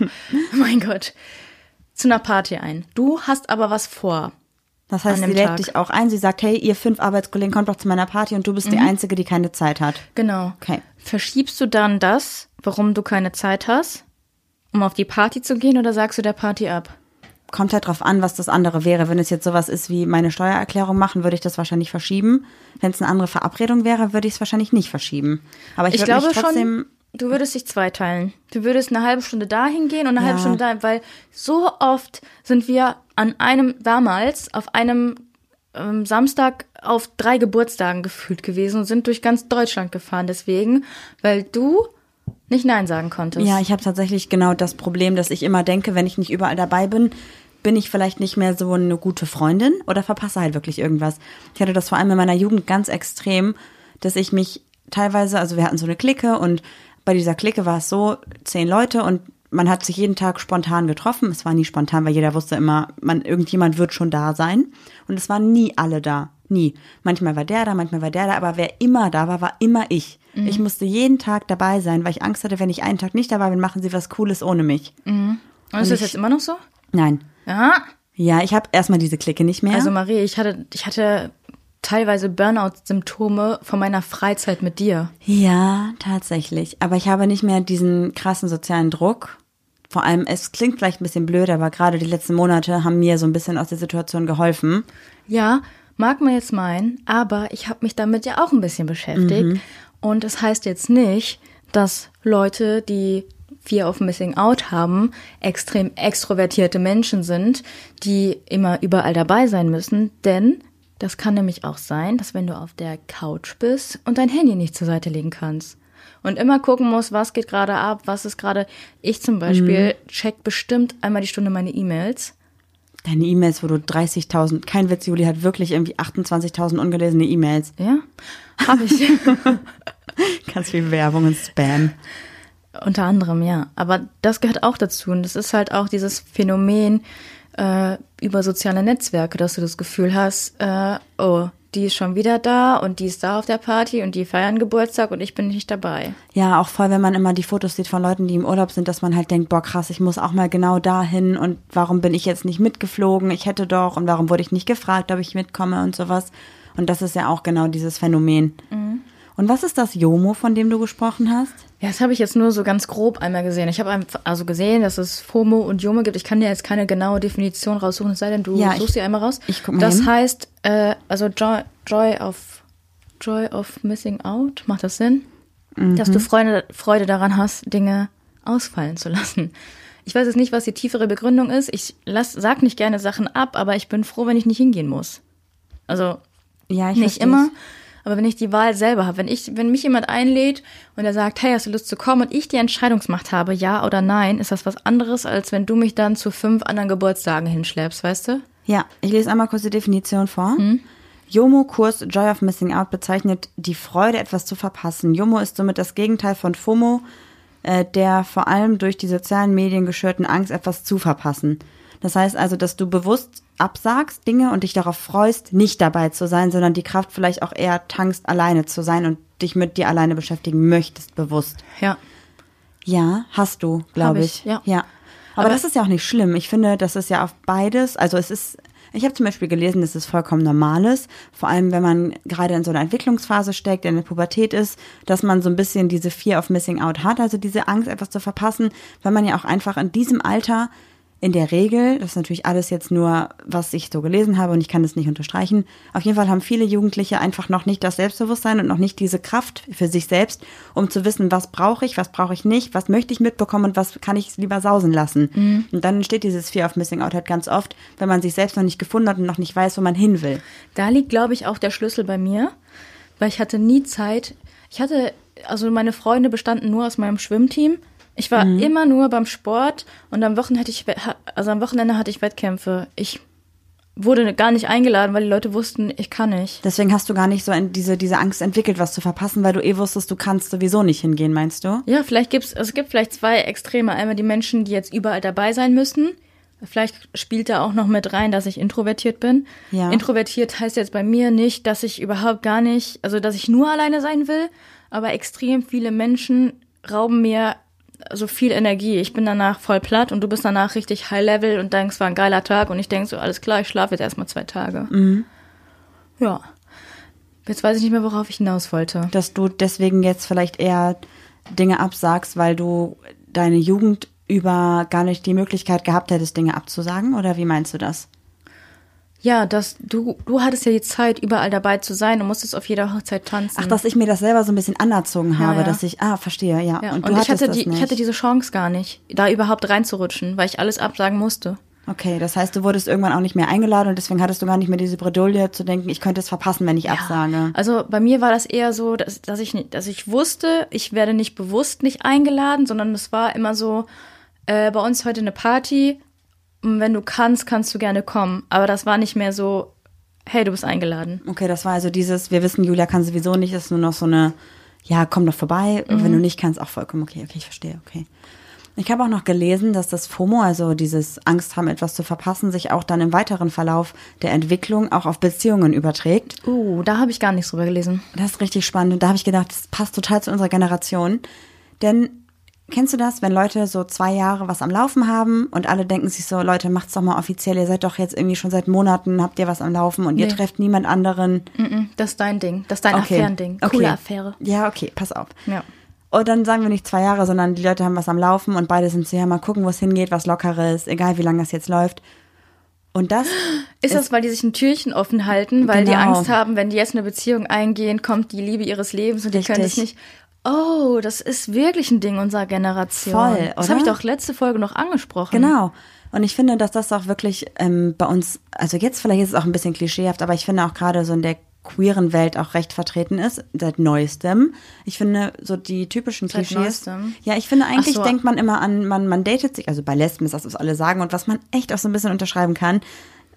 mein Gott, zu einer Party ein. Du hast aber was vor. Das heißt, sie lädt Tag. dich auch ein, sie sagt, hey, ihr fünf Arbeitskollegen kommt doch zu meiner Party und du bist die Einzige, die keine Zeit hat. Genau. Okay. Verschiebst du dann das, warum du keine Zeit hast, um auf die Party zu gehen, oder sagst du der Party ab? Kommt halt drauf an, was das andere wäre. Wenn es jetzt sowas ist wie meine Steuererklärung machen, würde ich das wahrscheinlich verschieben. Wenn es eine andere Verabredung wäre, würde ich es wahrscheinlich nicht verschieben. Aber ich, Ich glaube trotzdem schon, du würdest dich zweiteilen. Du würdest eine halbe Stunde dahin gehen und eine Ja. halbe Stunde dahin, weil so oft sind wir an einem, damals, auf einem ähm, Samstag auf drei Geburtstagen gefühlt gewesen und sind durch ganz Deutschland gefahren. Deswegen, weil du nicht Nein sagen konntest. Ja, ich habe tatsächlich genau das Problem, dass ich immer denke, wenn ich nicht überall dabei bin, bin ich vielleicht nicht mehr so eine gute Freundin oder verpasse halt wirklich irgendwas. Ich hatte das vor allem in meiner Jugend ganz extrem, dass ich mich teilweise, also wir hatten so eine Clique und bei dieser Clique war es so, zehn Leute und man hat sich jeden Tag spontan getroffen. Es war nie spontan, weil jeder wusste immer, man, irgendjemand wird schon da sein. Und es waren nie alle da. Nie. Manchmal war der da, manchmal war der da, aber wer immer da war, war immer ich. Ich musste jeden Tag dabei sein, weil ich Angst hatte, wenn ich einen Tag nicht dabei bin, machen sie was Cooles ohne mich. Und ist das jetzt immer noch so? Nein. Ja. Ja, ich habe erstmal diese Clique nicht mehr. Also Marie, ich hatte, ich hatte teilweise Burnout-Symptome von meiner Freizeit mit dir. ja, tatsächlich. Aber ich habe nicht mehr diesen krassen sozialen Druck. Vor allem, es klingt vielleicht ein bisschen blöd, aber gerade die letzten Monate haben mir so ein bisschen aus der Situation geholfen. Ja, mag man jetzt meinen, aber ich habe mich damit ja auch ein bisschen beschäftigt. Mhm. Und das heißt jetzt nicht, dass Leute, die Fear of Missing Out haben, extrem extrovertierte Menschen sind, die immer überall dabei sein müssen. Denn das kann nämlich auch sein, dass wenn du auf der Couch bist und dein Handy nicht zur Seite legen kannst und immer gucken musst, was geht gerade ab, was ist gerade. Ich zum Beispiel mhm. check bestimmt einmal die Stunde meine E-Mails. Deine E-Mails, wo du 30.000, kein Witz, Juli hat wirklich irgendwie 28.000 ungelesene E-Mails. Ja, habe ich. Ganz viel Werbung und Spam. Unter anderem, ja. Aber das gehört auch dazu. Und das ist halt auch dieses Phänomen äh, über soziale Netzwerke, dass du das Gefühl hast, äh, oh, die ist schon wieder da und die ist da auf der Party und die feiern Geburtstag und ich bin nicht dabei. Ja, auch voll, wenn man immer die Fotos sieht von Leuten, die im Urlaub sind, dass man halt denkt, boah, krass, ich muss auch mal genau dahin und warum bin ich jetzt nicht mitgeflogen? Ich hätte doch und warum wurde ich nicht gefragt, ob ich mitkomme und sowas. Und das ist ja auch genau dieses Phänomen. Mhm. Und was ist das Jomo, von dem du gesprochen hast? Ja, das habe ich jetzt nur so ganz grob einmal gesehen. Ich habe also gesehen, dass es FOMO und Jomo gibt. Ich kann dir jetzt keine genaue Definition raussuchen, es sei denn, du ja, suchst sie einmal raus. Ich guck mal Das hin. heißt, äh, also Joy, Joy of Joy of Missing Out, macht das Sinn? Mhm. Dass du Freude, Freude daran hast, Dinge ausfallen zu lassen. Ich weiß jetzt nicht, was die tiefere Begründung ist. Ich lass, sag nicht gerne Sachen ab, aber ich bin froh, wenn ich nicht hingehen muss. Also ja, ich nicht immer. Aber wenn ich die Wahl selber habe, wenn ich, wenn mich jemand einlädt und er sagt, hey, hast du Lust zu kommen und ich die Entscheidungsmacht habe, ja oder nein, ist das was anderes, als wenn du mich dann zu fünf anderen Geburtstagen hinschleppst, weißt du? Ja, ich lese einmal kurz die Definition vor. Hm? Jomo-Kurs Joy of Missing Out bezeichnet die Freude, etwas zu verpassen. Jomo ist somit das Gegenteil von FOMO, äh, der vor allem durch die sozialen Medien geschürten Angst, etwas zu verpassen. Das heißt also, dass du bewusst absagst Dinge und dich darauf freust, nicht dabei zu sein, sondern die Kraft vielleicht auch eher tankst, alleine zu sein und dich mit dir alleine beschäftigen möchtest, bewusst. Ja. Ja, hast du, glaube ich. ich. Ja. ja. Aber, Aber das ist ja auch nicht schlimm. Ich finde, das ist ja auf beides, also es ist ich habe zum Beispiel gelesen, dass es vollkommen normal ist, vor allem wenn man gerade in so einer Entwicklungsphase steckt, in der Pubertät ist, dass man so ein bisschen diese Fear of Missing Out hat, also diese Angst, etwas zu verpassen, weil man ja auch einfach in diesem Alter in der Regel, das ist natürlich alles jetzt nur, was ich so gelesen habe und ich kann das nicht unterstreichen, auf jeden Fall haben viele Jugendliche einfach noch nicht das Selbstbewusstsein und noch nicht diese Kraft für sich selbst, um zu wissen, was brauche ich, was brauche ich nicht, was möchte ich mitbekommen und was kann ich lieber sausen lassen. Mhm. Und dann entsteht dieses Fear of Missing Out halt ganz oft, wenn man sich selbst noch nicht gefunden hat und noch nicht weiß, wo man hin will. Da liegt, glaube ich, auch der Schlüssel bei mir, weil ich hatte nie Zeit. Ich hatte, also meine Freunde bestanden nur aus meinem Schwimmteam. Ich war mhm. immer nur beim Sport und am Wochenende hatte ich, also am Wochenende hatte ich Wettkämpfe. Ich wurde gar nicht eingeladen, weil die Leute wussten, ich kann nicht. Deswegen hast du gar nicht so diese, diese Angst entwickelt, was zu verpassen, weil du eh wusstest, du kannst sowieso nicht hingehen, meinst du? Ja, vielleicht gibt's, also es gibt vielleicht zwei Extreme. Einmal die Menschen, die jetzt überall dabei sein müssen. Vielleicht spielt da auch noch mit rein, dass ich introvertiert bin. Ja. Introvertiert heißt jetzt bei mir nicht, dass ich überhaupt gar nicht, also dass ich nur alleine sein will, aber extrem viele Menschen rauben mir so viel Energie. Ich bin danach voll platt und du bist danach richtig High Level und denkst, war ein geiler Tag und ich denk so, alles klar, ich schlafe jetzt erstmal zwei Tage. Mhm. Ja. Jetzt weiß ich nicht mehr, worauf ich hinaus wollte. Dass du deswegen jetzt vielleicht eher Dinge absagst, weil du deine Jugend über gar nicht die Möglichkeit gehabt hättest, Dinge abzusagen? Oder wie meinst du das? Ja, dass du, du hattest ja die Zeit, überall dabei zu sein und musstest auf jeder Hochzeit tanzen. Ach, dass ich mir das selber so ein bisschen anerzogen habe, ja, ja. dass ich, ah, verstehe, ja. ja. Und, und ich hatte die, ich hatte diese Chance gar nicht, da überhaupt reinzurutschen, weil ich alles absagen musste. Okay, das heißt, du wurdest irgendwann auch nicht mehr eingeladen und deswegen hattest du gar nicht mehr diese Bredouille zu denken, ich könnte es verpassen, wenn ich absage. Also bei mir war das eher so, dass, dass ich nicht, dass ich wusste, ich werde nicht bewusst nicht eingeladen, sondern es war immer so, äh, bei uns heute eine Party, wenn du kannst, kannst du gerne kommen. Aber das war nicht mehr so, hey, du bist eingeladen. Okay, das war also dieses, wir wissen, Julia kann sowieso nicht, ist nur noch so eine, ja, komm doch vorbei. Mhm. Wenn du nicht kannst, auch vollkommen okay, okay, ich verstehe, okay. Ich habe auch noch gelesen, dass das FOMO, also dieses Angst haben, etwas zu verpassen, sich auch dann im weiteren Verlauf der Entwicklung auch auf Beziehungen überträgt. Uh, da habe ich gar nichts drüber gelesen. Das ist richtig spannend. Und da habe ich gedacht, das passt total zu unserer Generation. Denn Kennst du das, wenn Leute so zwei Jahre was am Laufen haben und alle denken sich so, Leute, macht's doch mal offiziell, ihr seid doch jetzt irgendwie schon seit Monaten, habt ihr was am Laufen und nee. ihr trefft niemand anderen. Das ist dein Ding, das ist dein okay. Affärending. Coole okay. Affäre. Ja, okay, pass auf. Ja. Und dann sagen wir nicht zwei Jahre, sondern die Leute haben was am Laufen und beide sind so, ja, mal gucken, wo es hingeht, was Lockeres, egal wie lange das jetzt läuft. Und das ist, ist das, weil die sich ein Türchen offen halten, weil genau. die Angst haben, wenn die jetzt eine Beziehung eingehen, kommt die Liebe ihres Lebens und Richtig. die können es nicht Oh, das ist wirklich ein Ding unserer Generation. Voll, Das oder? habe ich doch letzte Folge noch angesprochen. Genau. Und ich finde, dass das auch wirklich ähm, bei uns, also jetzt vielleicht ist es auch ein bisschen klischeehaft, aber ich finde auch gerade so in der queeren Welt auch recht vertreten ist, seit neuestem. Ich finde, so die typischen Seit Klischees. neuestem? Ja, ich finde eigentlich so. denkt man immer an, man, man datet sich, also bei Lesben ist das, was alle sagen und was man echt auch so ein bisschen unterschreiben kann.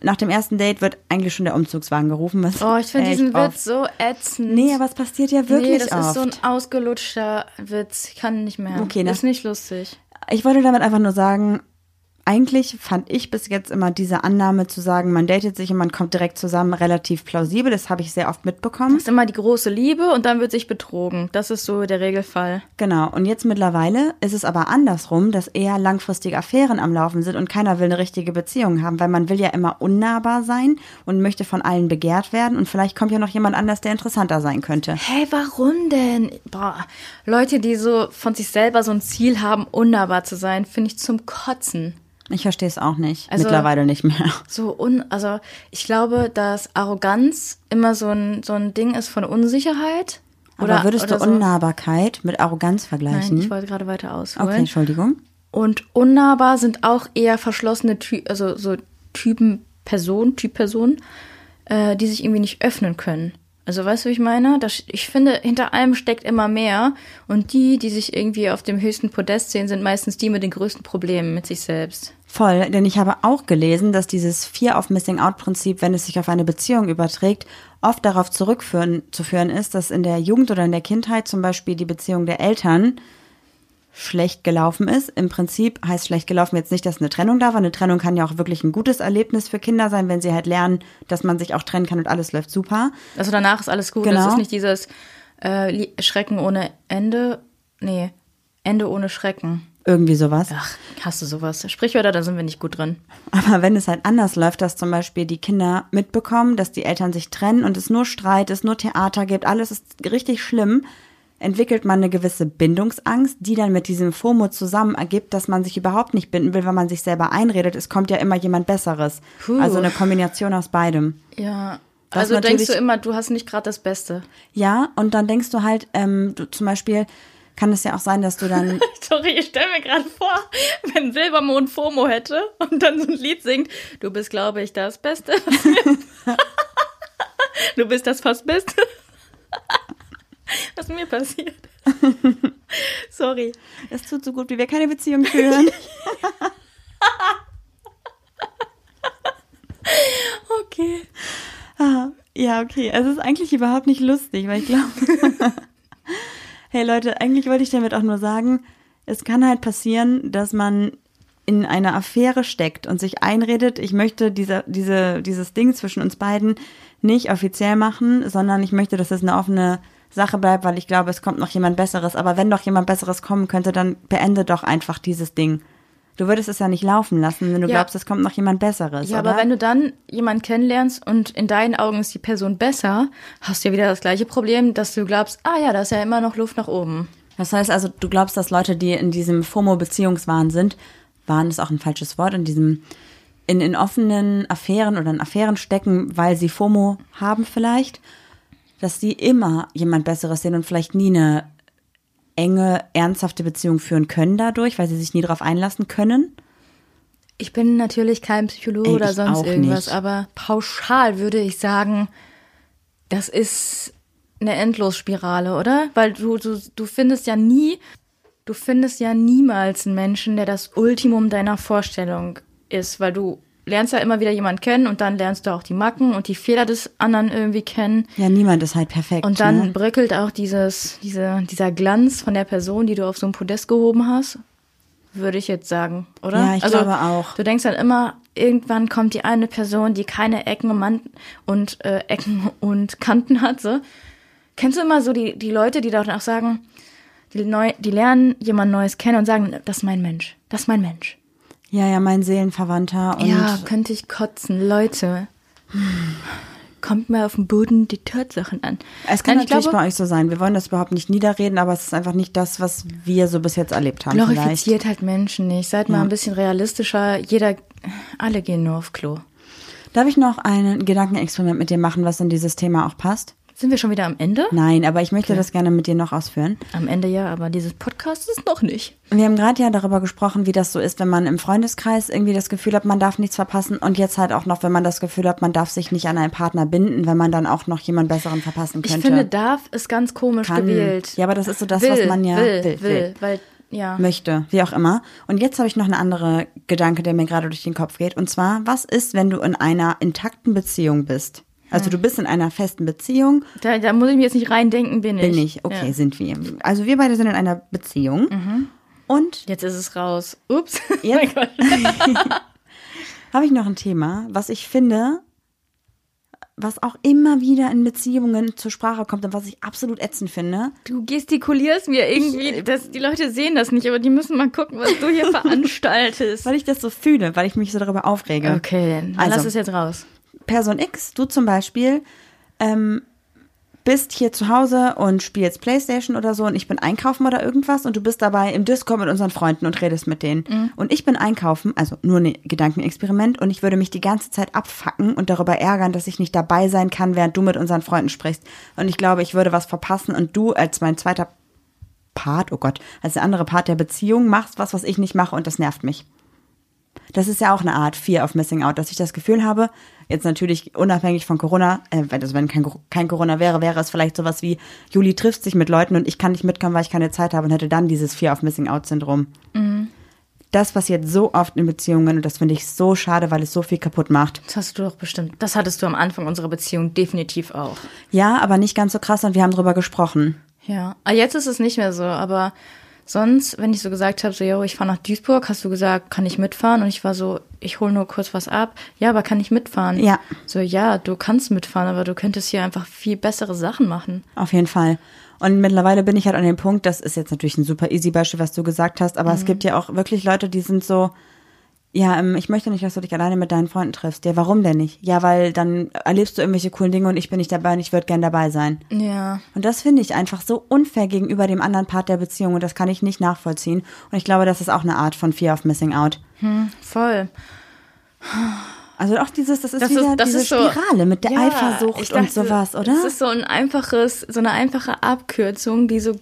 Nach dem ersten Date wird eigentlich schon der Umzugswagen gerufen. Was Oh, ich finde diesen oft- Witz so ätzend. Nee, aber es passiert ja wirklich nee, das oft. ist so ein ausgelutschter Witz. Ich kann nicht mehr. Okay, ne? ist nicht lustig. Ich wollte damit einfach nur sagen, eigentlich fand ich bis jetzt immer diese Annahme zu sagen, man datet sich und man kommt direkt zusammen relativ plausibel. Das habe ich sehr oft mitbekommen. Das ist immer die große Liebe und dann wird sich betrogen. Das ist so der Regelfall. Genau. Und jetzt mittlerweile ist es aber andersrum, dass eher langfristige Affären am Laufen sind und keiner will eine richtige Beziehung haben, weil man will ja immer unnahbar sein und möchte von allen begehrt werden und vielleicht kommt ja noch jemand anders, der interessanter sein könnte. Hä, warum denn? Boah, Leute, die so von sich selber so ein Ziel haben, unnahbar zu sein, finde ich zum Kotzen. Ich verstehe es auch nicht. Also- mittlerweile nicht mehr. So un, also ich glaube, dass Arroganz immer so ein, so ein Ding ist von Unsicherheit. Aber würdest oder du so. Unnahbarkeit mit Arroganz vergleichen? Nein, ich wollte gerade weiter ausholen. okay, Entschuldigung. Und unnahbar sind auch eher verschlossene Ty also so Typen Personen, Typ Personen, äh, die sich irgendwie nicht öffnen können. Also weißt du, wie ich meine? Das, ich finde, hinter allem steckt immer mehr. Und die, die sich irgendwie auf dem höchsten Podest sehen, sind meistens die mit den größten Problemen mit sich selbst. Voll, denn ich habe auch gelesen, dass dieses Fear of Missing Out Prinzip, wenn es sich auf eine Beziehung überträgt, oft darauf zurückführen zu führen ist, dass in der Jugend oder in der Kindheit zum Beispiel die Beziehung der Eltern schlecht gelaufen ist. Im Prinzip heißt schlecht gelaufen jetzt nicht, dass eine Trennung da war. Eine Trennung kann ja auch wirklich ein gutes Erlebnis für Kinder sein, wenn sie halt lernen, dass man sich auch trennen kann und alles läuft super. Also danach ist alles gut. Genau. Das ist nicht dieses äh, Schrecken ohne Ende. Nee, Ende ohne Schrecken. Irgendwie sowas. Ach, hast du sowas? Sprichwörter, da sind wir nicht gut drin. Aber wenn es halt anders läuft, dass zum Beispiel die Kinder mitbekommen, dass die Eltern sich trennen und es nur Streit, es nur Theater gibt, alles ist richtig schlimm, entwickelt man eine gewisse Bindungsangst, die dann mit diesem FOMO zusammen ergibt, dass man sich überhaupt nicht binden will, weil man sich selber einredet, es kommt ja immer jemand Besseres. Puh. Also eine Kombination aus beidem. Ja. Das Also denkst du immer, du hast nicht gerade das Beste. Ja, und dann denkst du halt, ähm, du, zum Beispiel kann es ja auch sein, dass du dann Sorry, ich stelle mir gerade vor, wenn Silbermond FOMO hätte und dann so ein Lied singt, du bist, glaube ich, das Beste. du bist das fast Beste. Was mir passiert. Sorry. es tut so gut, wie wir keine Beziehung führen. Okay. Ah, ja, okay. Es ist eigentlich überhaupt nicht lustig, weil ich glaube. Hey Leute, eigentlich wollte ich damit auch nur sagen, es kann halt passieren, dass man in einer Affäre steckt und sich einredet, ich möchte diese, diese, dieses Ding zwischen uns beiden nicht offiziell machen, sondern ich möchte, dass es eine offene Sache bleibt, weil ich glaube, es kommt noch jemand Besseres. Aber wenn doch jemand Besseres kommen könnte, dann beende doch einfach dieses Ding. Du würdest es ja nicht laufen lassen, wenn du Ja. glaubst, es kommt noch jemand Besseres. Ja, oder? aber wenn du dann jemanden kennenlernst und in deinen Augen ist die Person besser, hast du ja wieder das gleiche Problem, dass du glaubst, ah ja, da ist ja immer noch Luft nach oben. Das heißt also, du glaubst, dass Leute, die in diesem FOMO-Beziehungswahn sind, Wahn ist auch ein falsches Wort, in diesem, in, in offenen Affären oder in Affären stecken, weil sie FOMO haben vielleicht, dass die immer jemand Besseres sehen und vielleicht nie eine enge, ernsthafte Beziehung führen können dadurch, weil sie sich nie darauf einlassen können. Ich bin natürlich kein Psychologe Ey, oder sonst irgendwas, nicht. aber pauschal würde ich sagen, das ist eine Endlosspirale, oder? Weil du, du, du findest ja nie, du findest ja niemals einen Menschen, der das Ultimum deiner Vorstellung ist, weil du lernst ja immer wieder jemanden kennen und dann lernst du auch die Macken und die Fehler des anderen irgendwie kennen. Ja, niemand ist halt perfekt. Und dann ne? bröckelt auch dieses, diese, dieser Glanz von der Person, die du auf so ein Podest gehoben hast, würde ich jetzt sagen, oder? Ja, ich glaube auch. Du denkst dann immer, irgendwann kommt die eine Person, die keine Ecken und, und äh, Ecken und Kanten hat. So. Kennst du immer so die, die Leute, die dann auch sagen, die, neu, die lernen jemand Neues kennen und sagen, das ist mein Mensch, das ist mein Mensch. Ja, ja, mein Seelenverwandter. Ja, könnte ich kotzen, Leute. Kommt mal auf den Boden die Tatsachen an. es kann Nein, ich natürlich glaube, bei euch so sein. Wir wollen das überhaupt nicht niederreden, aber es ist einfach nicht das, was wir so bis jetzt erlebt haben. Vielleicht. glorifiziert halt Menschen nicht. Seid mal Ja. ein bisschen realistischer. Jeder, alle gehen nur auf Klo. Darf ich noch ein Gedankenexperiment mit dir machen, was in dieses Thema auch passt? Sind wir schon wieder am Ende? Nein, aber ich möchte das gerne mit dir noch ausführen. Am Ende ja, aber dieses Podcast ist noch nicht. Wir haben gerade ja darüber gesprochen, wie das so ist, wenn man im Freundeskreis irgendwie das Gefühl hat, man darf nichts verpassen und jetzt halt auch noch, wenn man das Gefühl hat, man darf sich nicht an einen Partner binden, wenn man dann auch noch jemand besseren verpassen könnte. Ich finde, darf ist ganz komisch Kann. gewählt. Ja, aber das ist so das, will, was man ja will, will, will, will. weil ja. möchte, wie auch immer. Und jetzt habe ich noch eine andere Gedanke, der mir gerade durch den Kopf geht. Und zwar, was ist, wenn du in einer intakten Beziehung bist? Also du bist in einer festen Beziehung, Da, da muss ich mir jetzt nicht reindenken, bin ich. bin ich. Okay, Ja. Mhm. sind wir. Also wir beide sind in einer Beziehung. Und Jetzt ist es raus. Ups. Jetzt- Mein Gott. habe ich noch ein Thema, was ich finde, was auch immer wieder in Beziehungen zur Sprache kommt und was ich absolut ätzend finde. Du gestikulierst mir irgendwie. Das, die Leute sehen das nicht, aber die müssen mal gucken, was du hier veranstaltest. Weil ich das so fühle, weil ich mich so darüber aufrege. Okay, dann Also. lass es jetzt raus. Person X, du zum Beispiel, ähm, bist hier zu Hause und spielst Playstation oder so und ich bin einkaufen oder irgendwas und du bist dabei im Discord mit unseren Freunden und redest mit denen. Und ich bin einkaufen, also nur ein Gedankenexperiment und ich würde mich die ganze Zeit abfacken und darüber ärgern, dass ich nicht dabei sein kann, während du mit unseren Freunden sprichst. Und ich glaube, ich würde was verpassen und du als mein zweiter Part, oh Gott, als der andere Part der Beziehung machst was, was ich nicht mache und das nervt mich. Das ist ja auch eine Art Fear of Missing Out, dass ich das Gefühl habe, jetzt natürlich unabhängig von Corona, äh, wenn- also wenn kein, kein Corona wäre, wäre es vielleicht sowas wie, Juli trifft sich mit Leuten und ich kann nicht mitkommen, weil ich keine Zeit habe und hätte dann dieses Fear of Missing Out Syndrom. Das passiert so oft in Beziehungen und das finde ich so schade, weil es so viel kaputt macht. Das hast du doch bestimmt. Das hattest du am Anfang unserer Beziehung definitiv auch. Ja, aber nicht ganz so krass und wir haben drüber gesprochen. Ja. Ah, jetzt ist es nicht mehr so, aber sonst, wenn ich so gesagt habe, so, yo, ich fahre nach Duisburg, hast du gesagt, kann ich mitfahren? Und ich war so, ich hole nur kurz was ab. Ja, aber kann ich mitfahren? Ja. So, ja, du kannst mitfahren, aber du könntest hier einfach viel bessere Sachen machen. Auf jeden Fall. Und mittlerweile bin ich halt an dem Punkt, das ist jetzt natürlich ein super easy Beispiel, was du gesagt hast, aber es gibt ja auch wirklich Leute, die sind so, ja, ähm, ich möchte nicht, dass du dich alleine mit deinen Freunden triffst. Ja, warum denn nicht? Ja, weil dann erlebst du irgendwelche coolen Dinge und ich bin nicht dabei und ich würde gern dabei sein. Ja. Und das finde ich einfach so unfair gegenüber dem anderen Part der Beziehung und das kann ich nicht nachvollziehen. Und ich glaube, das ist auch eine Art von Fear of Missing Out. Voll. Also auch dieses, das ist Das wieder ist, das diese ist so, Spirale mit der Ja, Eifersucht ich und dachte, sowas, oder? Das ist so ein einfaches, so eine einfache Abkürzung, die so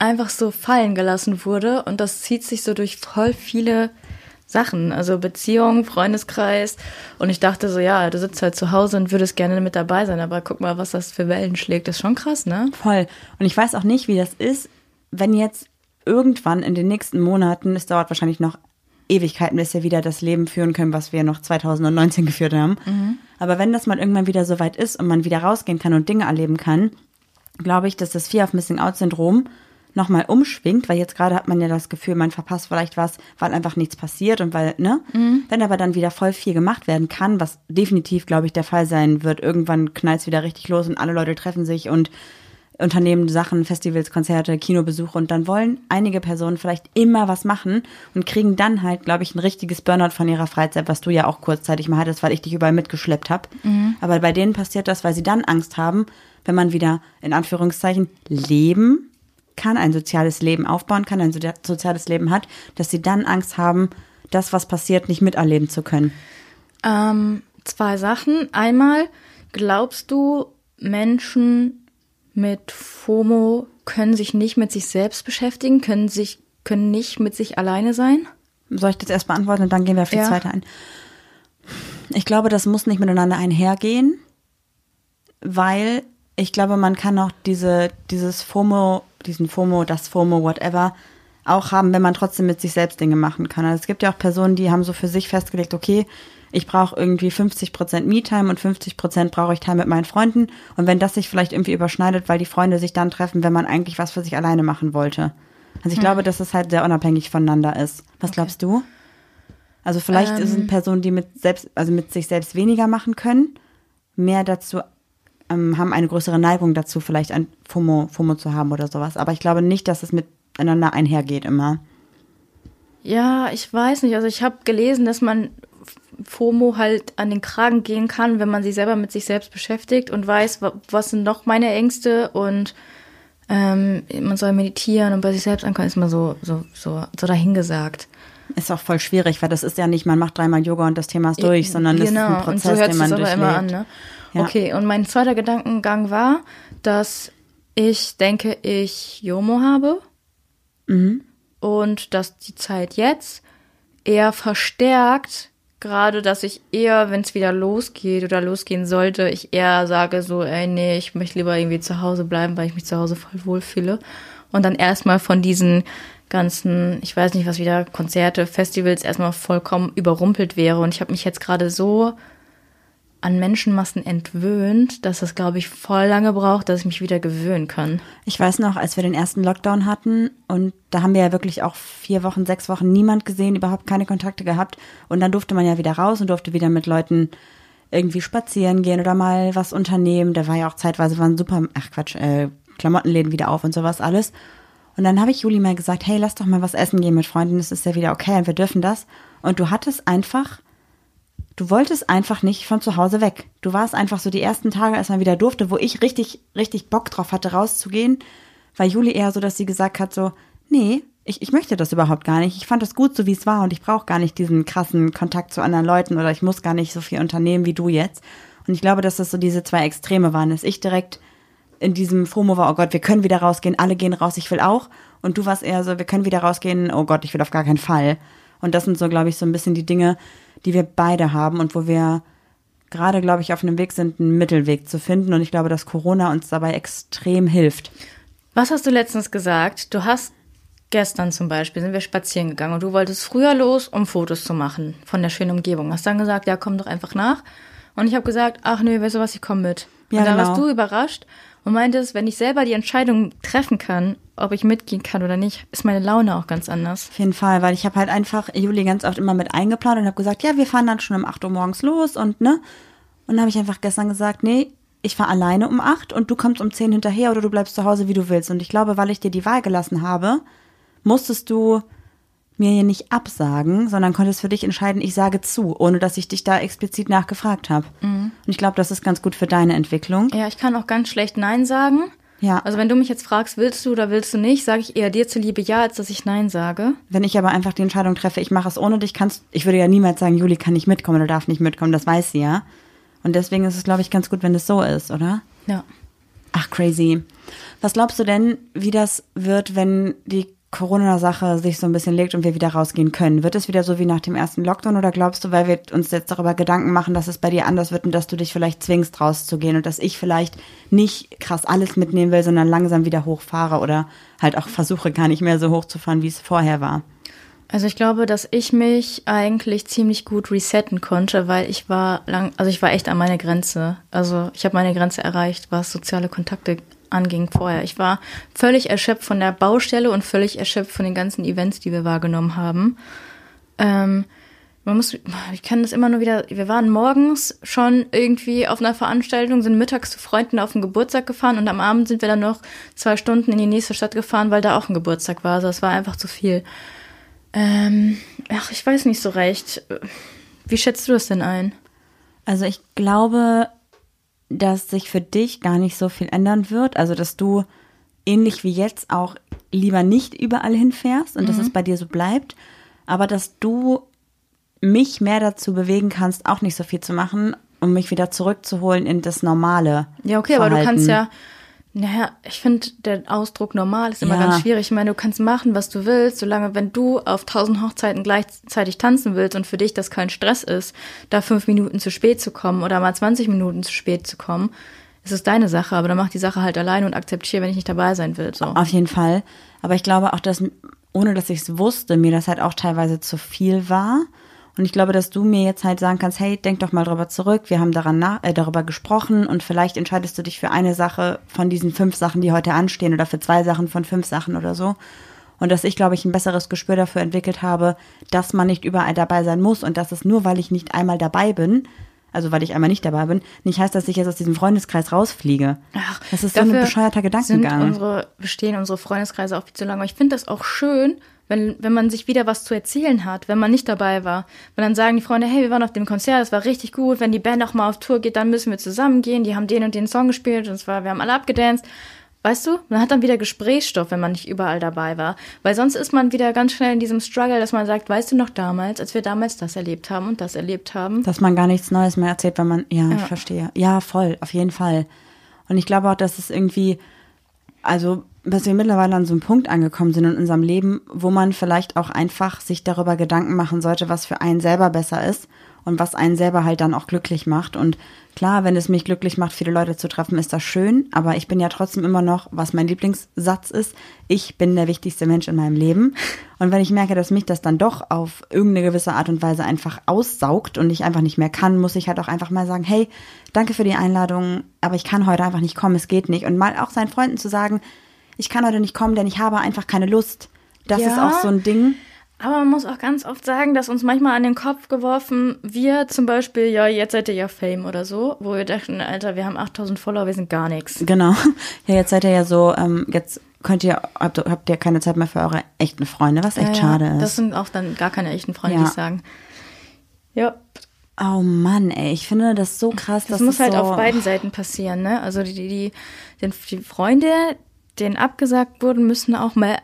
einfach so fallen gelassen wurde und das zieht sich so durch voll viele Sachen, also Beziehung, Freundeskreis und ich dachte so, ja, du sitzt halt zu Hause und würdest gerne mit dabei sein, aber guck mal, was das für Wellen schlägt, das ist schon krass, ne? Voll. Und ich weiß auch nicht, wie das ist, wenn jetzt irgendwann in den nächsten Monaten, es dauert wahrscheinlich noch Ewigkeiten, bis wir wieder das Leben führen können, was wir noch 2019 geführt haben. Aber wenn das mal irgendwann wieder so weit ist und man wieder rausgehen kann und Dinge erleben kann, glaube ich, dass das Fear of Missing Out Syndrom nochmal umschwingt, weil jetzt gerade hat man ja das Gefühl, man verpasst vielleicht was, weil einfach nichts passiert und weil, ne? Wenn aber dann wieder voll viel gemacht werden kann, was definitiv, glaube ich, der Fall sein wird, irgendwann knallt es wieder richtig los und alle Leute treffen sich und unternehmen Sachen, Festivals, Konzerte, Kinobesuche und dann wollen einige Personen vielleicht immer was machen und kriegen dann halt, glaube ich, ein richtiges Burnout von ihrer Freizeit, was du ja auch kurzzeitig mal hattest, weil ich dich überall mitgeschleppt habe. Aber bei denen passiert das, weil sie dann Angst haben, wenn man wieder in Anführungszeichen leben kann, ein soziales Leben aufbauen kann, ein so- soziales Leben hat, dass sie dann Angst haben, das, was passiert, nicht miterleben zu können. Ähm, zwei Sachen. Einmal, glaubst du, Menschen mit FOMO können sich nicht mit sich selbst beschäftigen, können sich, können nicht mit sich alleine sein? Soll ich das erst beantworten und dann gehen wir auf die Ja. zweite ein? Ich glaube, das muss nicht miteinander einhergehen, weil ich glaube, man kann auch diese, dieses FOMO, diesen FOMO, das FOMO, whatever, auch haben, wenn man trotzdem mit sich selbst Dinge machen kann. Also es gibt ja auch Personen, die haben so für sich festgelegt, okay, ich brauche irgendwie 50% Me-Time und 50% brauche ich Time mit meinen Freunden. Und wenn das sich vielleicht irgendwie überschneidet, weil die Freunde sich dann treffen, wenn man eigentlich was für sich alleine machen wollte. Also ich glaube, dass es halt sehr unabhängig voneinander ist. Was glaubst du? Also vielleicht Ähm. sind Personen, die mit selbst, also mit sich selbst weniger machen können, mehr dazu ähm, haben eine größere Neigung dazu, vielleicht ein FOMO, FOMO zu haben oder sowas. Aber ich glaube nicht, dass es miteinander einhergeht immer. Ja, ich weiß nicht. Also ich habe gelesen, dass man FOMO halt an den Kragen gehen kann, wenn man sich selber mit sich selbst beschäftigt und weiß, wa- was sind noch meine Ängste und ähm, man soll meditieren und bei sich selbst ankommen, ist mal so, so, so, so dahingesagt. Ist auch voll schwierig, weil das ist ja nicht, man macht dreimal Yoga und das Thema ist durch, sondern das ist ein und Prozess, so hört den man es aber durchlebt. immer an, ne? Ja. Okay, und mein zweiter Gedankengang war, dass ich denke, ich Jomo habe und dass die Zeit jetzt eher verstärkt, gerade dass ich eher, wenn es wieder losgeht oder losgehen sollte, ich eher sage so, ey, nee, ich möchte lieber irgendwie zu Hause bleiben, weil ich mich zu Hause voll wohlfühle. Und dann erstmal von diesen ganzen, ich weiß nicht was wieder, Konzerte, Festivals erstmal vollkommen überrumpelt wäre. Und ich habe mich jetzt gerade so an Menschenmassen entwöhnt, dass das, glaube ich, voll lange braucht, dass ich mich wieder gewöhnen kann. Ich weiß noch, als wir den ersten Lockdown hatten und da haben wir ja wirklich auch vier Wochen, sechs Wochen niemand gesehen, überhaupt keine Kontakte gehabt und dann durfte man ja wieder raus und durfte wieder mit Leuten irgendwie spazieren gehen oder mal was unternehmen. Da war ja auch zeitweise waren super, ach Quatsch, äh, Klamottenläden wieder auf und sowas alles. Und dann habe ich Juli mal gesagt, hey, lass doch mal was essen gehen mit Freunden, das ist ja wieder okay und wir dürfen das. Und du hattest einfach du wolltest einfach nicht von zu Hause weg. Du warst einfach so die ersten Tage, als man wieder durfte, wo ich richtig, richtig Bock drauf hatte, rauszugehen, war Juli eher so, dass sie gesagt hat, so, nee, ich, ich möchte das überhaupt gar nicht. Ich fand das gut, so wie es war und ich brauche gar nicht diesen krassen Kontakt zu anderen Leuten oder ich muss gar nicht so viel unternehmen wie du jetzt. Und ich glaube, dass das so diese zwei Extreme waren, dass ich direkt in diesem FOMO war, oh Gott, wir können wieder rausgehen, alle gehen raus, ich will auch. Und du warst eher so, wir können wieder rausgehen, oh Gott, ich will auf gar keinen Fall. Und das sind so, glaube ich, so ein bisschen die Dinge, die wir beide haben und wo wir gerade, glaube ich, auf einem Weg sind, einen Mittelweg zu finden. Und ich glaube, dass Corona uns dabei extrem hilft. Was hast du letztens gesagt? Du hast gestern zum Beispiel, sind wir spazieren gegangen und du wolltest früher los, um Fotos zu machen von der schönen Umgebung. Hast dann gesagt, ja, komm doch einfach nach. Und ich habe gesagt, ach nee, weißt du was, ich komme mit. Ja, und dann genau. warst du überrascht und meintest, wenn ich selber die Entscheidung treffen kann, ob ich mitgehen kann oder nicht, ist meine Laune auch ganz anders. Auf jeden Fall, weil ich habe halt einfach Juli ganz oft immer mit eingeplant und habe gesagt, ja, wir fahren dann schon um 8 Uhr morgens los und ne. Und dann habe ich einfach gestern gesagt, nee, ich fahre alleine um 8 und du kommst um 10 hinterher oder du bleibst zu Hause, wie du willst. Und ich glaube, weil ich dir die Wahl gelassen habe, musstest du mir hier nicht absagen, sondern konntest für dich entscheiden, ich sage zu, ohne dass ich dich da explizit nachgefragt habe. Und ich glaube, das ist ganz gut für deine Entwicklung. Ja, ich kann auch ganz schlecht Nein sagen. Ja. Also wenn du mich jetzt fragst, willst du oder willst du nicht, sage ich eher dir zuliebe ja, als dass ich Nein sage. Wenn ich aber einfach die Entscheidung treffe, ich mache es ohne dich, kannst, ich würde ja niemals sagen, Juli kann nicht mitkommen oder darf nicht mitkommen, das weiß sie ja. Und deswegen ist es, glaube ich, ganz gut, wenn es so ist, oder? Ja. Ach, crazy. Was glaubst du denn, wie das wird, wenn die Corona-Sache sich so ein bisschen legt und wir wieder rausgehen können? Wird es wieder so wie nach dem ersten Lockdown oder glaubst du, weil wir uns jetzt darüber Gedanken machen, dass es bei dir anders wird und dass du dich vielleicht zwingst, rauszugehen und dass ich vielleicht nicht krass alles mitnehmen will, sondern langsam wieder hochfahre oder halt auch versuche, gar nicht mehr so hochzufahren, wie es vorher war? Also ich glaube, dass ich mich eigentlich ziemlich gut resetten konnte, weil ich war lang, also ich war echt an meine Grenze. Also ich habe meine Grenze erreicht, was soziale Kontakte anging vorher. Ich war völlig erschöpft von der Baustelle und völlig erschöpft von den ganzen Events, die wir wahrgenommen haben. Ähm, man muss, ich kann das immer nur wieder, wir waren morgens schon irgendwie auf einer Veranstaltung, sind mittags zu Freunden auf den Geburtstag gefahren und am Abend sind wir dann noch zwei Stunden in die nächste Stadt gefahren, weil da auch ein Geburtstag war. Also es war einfach zu viel. Ähm, ach, ich weiß nicht so recht. Wie schätzt du das denn ein? Also ich glaube, dass sich für dich gar nicht so viel ändern wird. Also dass du ähnlich wie jetzt auch lieber nicht überall hinfährst und dass es bei dir so bleibt. Aber dass du mich mehr dazu bewegen kannst, auch nicht so viel zu machen, um mich wieder zurückzuholen in das normale. Ja, okay, aber du Verhalten. kannst ja, naja, ich finde, der Ausdruck normal ist immer Ja. ganz schwierig. Ich meine, du kannst machen, was du willst, solange, wenn du auf tausend Hochzeiten gleichzeitig tanzen willst und für dich das kein Stress ist, da fünf Minuten zu spät zu kommen oder mal 20 Minuten zu spät zu kommen, ist es deine Sache, aber dann mach die Sache halt alleine und akzeptiere, wenn ich nicht dabei sein will, so. Auf jeden Fall. Aber ich glaube auch, dass, ohne dass ich es wusste, mir das halt auch teilweise zu viel war. Und ich glaube, dass du mir jetzt halt sagen kannst, hey, denk doch mal drüber zurück, wir haben daran nach, äh, darüber gesprochen und vielleicht entscheidest du dich für eine Sache von diesen fünf Sachen, die heute anstehen oder für zwei Sachen von fünf Sachen oder so. Und dass ich, glaube ich, ein besseres Gespür dafür entwickelt habe, dass man nicht überall dabei sein muss und dass es nur, weil ich nicht einmal dabei bin, also weil ich einmal nicht dabei bin, nicht heißt, dass ich jetzt aus diesem Freundeskreis rausfliege. Ach, das ist so ein bescheuerter Gedankengang. Sind unsere, bestehen unsere Freundeskreise auch viel zu lange. Aber ich finde das auch schön, wenn, wenn man sich wieder was zu erzählen hat, wenn man nicht dabei war. Weil dann sagen die Freunde, hey, wir waren auf dem Konzert, das war richtig gut. Wenn die Band auch mal auf Tour geht, dann müssen wir zusammen gehen. Die haben den und den Song gespielt und zwar, wir haben alle abgedanced. Weißt du? Man hat dann wieder Gesprächsstoff, wenn man nicht überall dabei war. Weil sonst ist man wieder ganz schnell in diesem Struggle, dass man sagt, weißt du noch damals, als wir damals das erlebt haben und das erlebt haben. Dass man gar nichts Neues mehr erzählt, wenn man, ja, ich verstehe. Ja, voll, auf jeden Fall. Und ich glaube auch, dass es irgendwie, also, dass wir mittlerweile an so einem Punkt angekommen sind in unserem Leben, wo man vielleicht auch einfach sich darüber Gedanken machen sollte, was für einen selber besser ist und was einen selber halt dann auch glücklich macht. Und klar, wenn es mich glücklich macht, viele Leute zu treffen, ist das schön. Aber ich bin ja trotzdem immer noch, was mein Lieblingssatz ist, ich bin der wichtigste Mensch in meinem Leben. Und wenn ich merke, dass mich das dann doch auf irgendeine gewisse Art und Weise einfach aussaugt und ich einfach nicht mehr kann, muss ich halt auch einfach mal sagen, hey, danke für die Einladung, aber ich kann heute einfach nicht kommen, es geht nicht. Und mal auch seinen Freunden zu sagen, ich kann heute nicht kommen, denn ich habe einfach keine Lust. Das Ja. ist auch so ein Ding. Aber man muss auch ganz oft sagen, dass uns manchmal an den Kopf geworfen wir zum Beispiel, ja, jetzt seid ihr ja Fame oder so, wo wir dachten, Alter, wir haben 8000 Follower, wir sind gar nichts. Genau. Ja, jetzt seid ihr ja so, ähm, jetzt könnt ihr, habt, habt ihr keine Zeit mehr für eure echten Freunde, was echt Ja, schade ist. Das sind auch dann gar keine echten Freunde, Ja. die ich sagen. Ja, oh Mann, ey, ich finde das so krass. das dass muss halt so, auf beiden Seiten passieren, ne? Also die, die, die, die Freunde, denen abgesagt wurden, müssen auch mal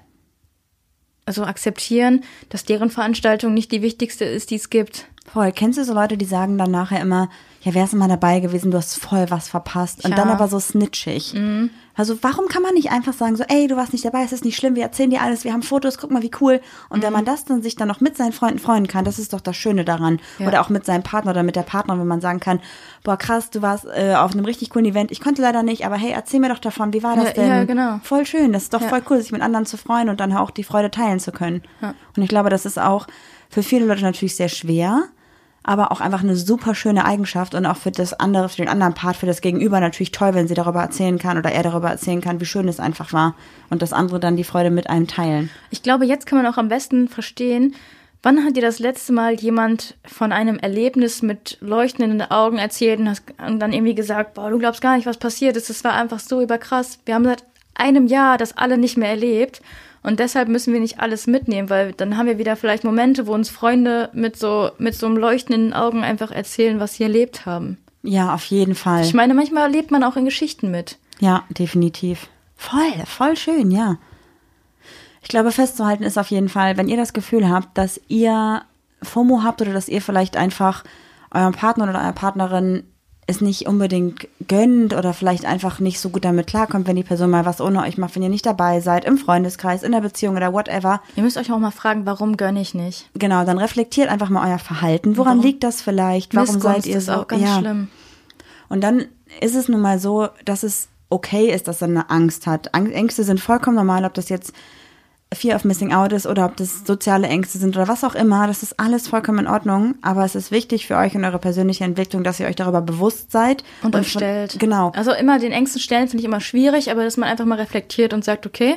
also akzeptieren, dass deren Veranstaltung nicht die wichtigste ist, die es gibt. Voll. Kennst du so Leute, die sagen dann nachher immer, ja, wärst du mal dabei gewesen, du hast voll was verpasst. Und Ja. dann aber so snitchig. Also warum kann man nicht einfach sagen, so, ey, du warst nicht dabei, es ist nicht schlimm, wir erzählen dir alles, wir haben Fotos, guck mal, wie cool. Und wenn man das dann sich dann noch mit seinen Freunden freuen kann, das ist doch das Schöne daran. Ja. Oder auch mit seinem Partner oder mit der Partnerin, wenn man sagen kann, boah, krass, du warst äh, auf einem richtig coolen Event, ich konnte leider nicht, aber hey, erzähl mir doch davon, wie war das Ja, denn? ja, genau. Voll schön, das ist doch voll cool, sich mit anderen zu freuen und dann auch die Freude teilen zu können. Und ich glaube, das ist auch für viele Leute natürlich sehr schwer, aber auch einfach eine super schöne Eigenschaft und auch für das andere, für den anderen Part, für das Gegenüber natürlich toll, wenn sie darüber erzählen kann oder er darüber erzählen kann, wie schön es einfach war und das andere dann die Freude mit einem teilen. Ich glaube, jetzt kann man auch am besten verstehen, wann hat dir das letzte Mal jemand von einem Erlebnis mit leuchtenden Augen erzählt und, hast, und dann irgendwie gesagt, boah, du glaubst gar nicht, was passiert ist. Das war einfach so überkrass. Wir haben seit einem Jahr das alle nicht mehr erlebt. Und deshalb müssen wir nicht alles mitnehmen, weil dann haben wir wieder vielleicht Momente, wo uns Freunde mit so, mit so einem leuchtenden Augen einfach erzählen, was sie erlebt haben. Ja, auf jeden Fall. Ich meine, manchmal erlebt man auch in Geschichten mit. Ja, definitiv. Voll, voll schön, ja. Ich glaube, festzuhalten ist auf jeden Fall, wenn ihr das Gefühl habt, dass ihr FOMO habt oder dass ihr vielleicht einfach eurem Partner oder eurer Partnerin es nicht unbedingt gönnt oder vielleicht einfach nicht so gut damit klarkommt, wenn die Person mal was ohne euch macht, wenn ihr nicht dabei seid, im Freundeskreis, in der Beziehung oder whatever. Ihr müsst euch auch mal fragen, warum gönne ich nicht? Genau, dann reflektiert einfach mal euer Verhalten. Woran Warum? liegt das vielleicht? Warum Missgunst seid ihr ist so? auch ganz ja. schlimm. Und dann ist es nun mal so, dass es okay ist, dass er eine Angst hat. Ängste sind vollkommen normal, ob das jetzt Fear of Missing Out ist oder ob das soziale Ängste sind oder was auch immer. Das ist alles vollkommen in Ordnung. Aber es ist wichtig für euch und eure persönliche Entwicklung, dass ihr euch darüber bewusst seid. Und, euch von- stellt. Genau. Also immer den Ängsten stellen finde ich immer schwierig, aber dass man einfach mal reflektiert und sagt, okay,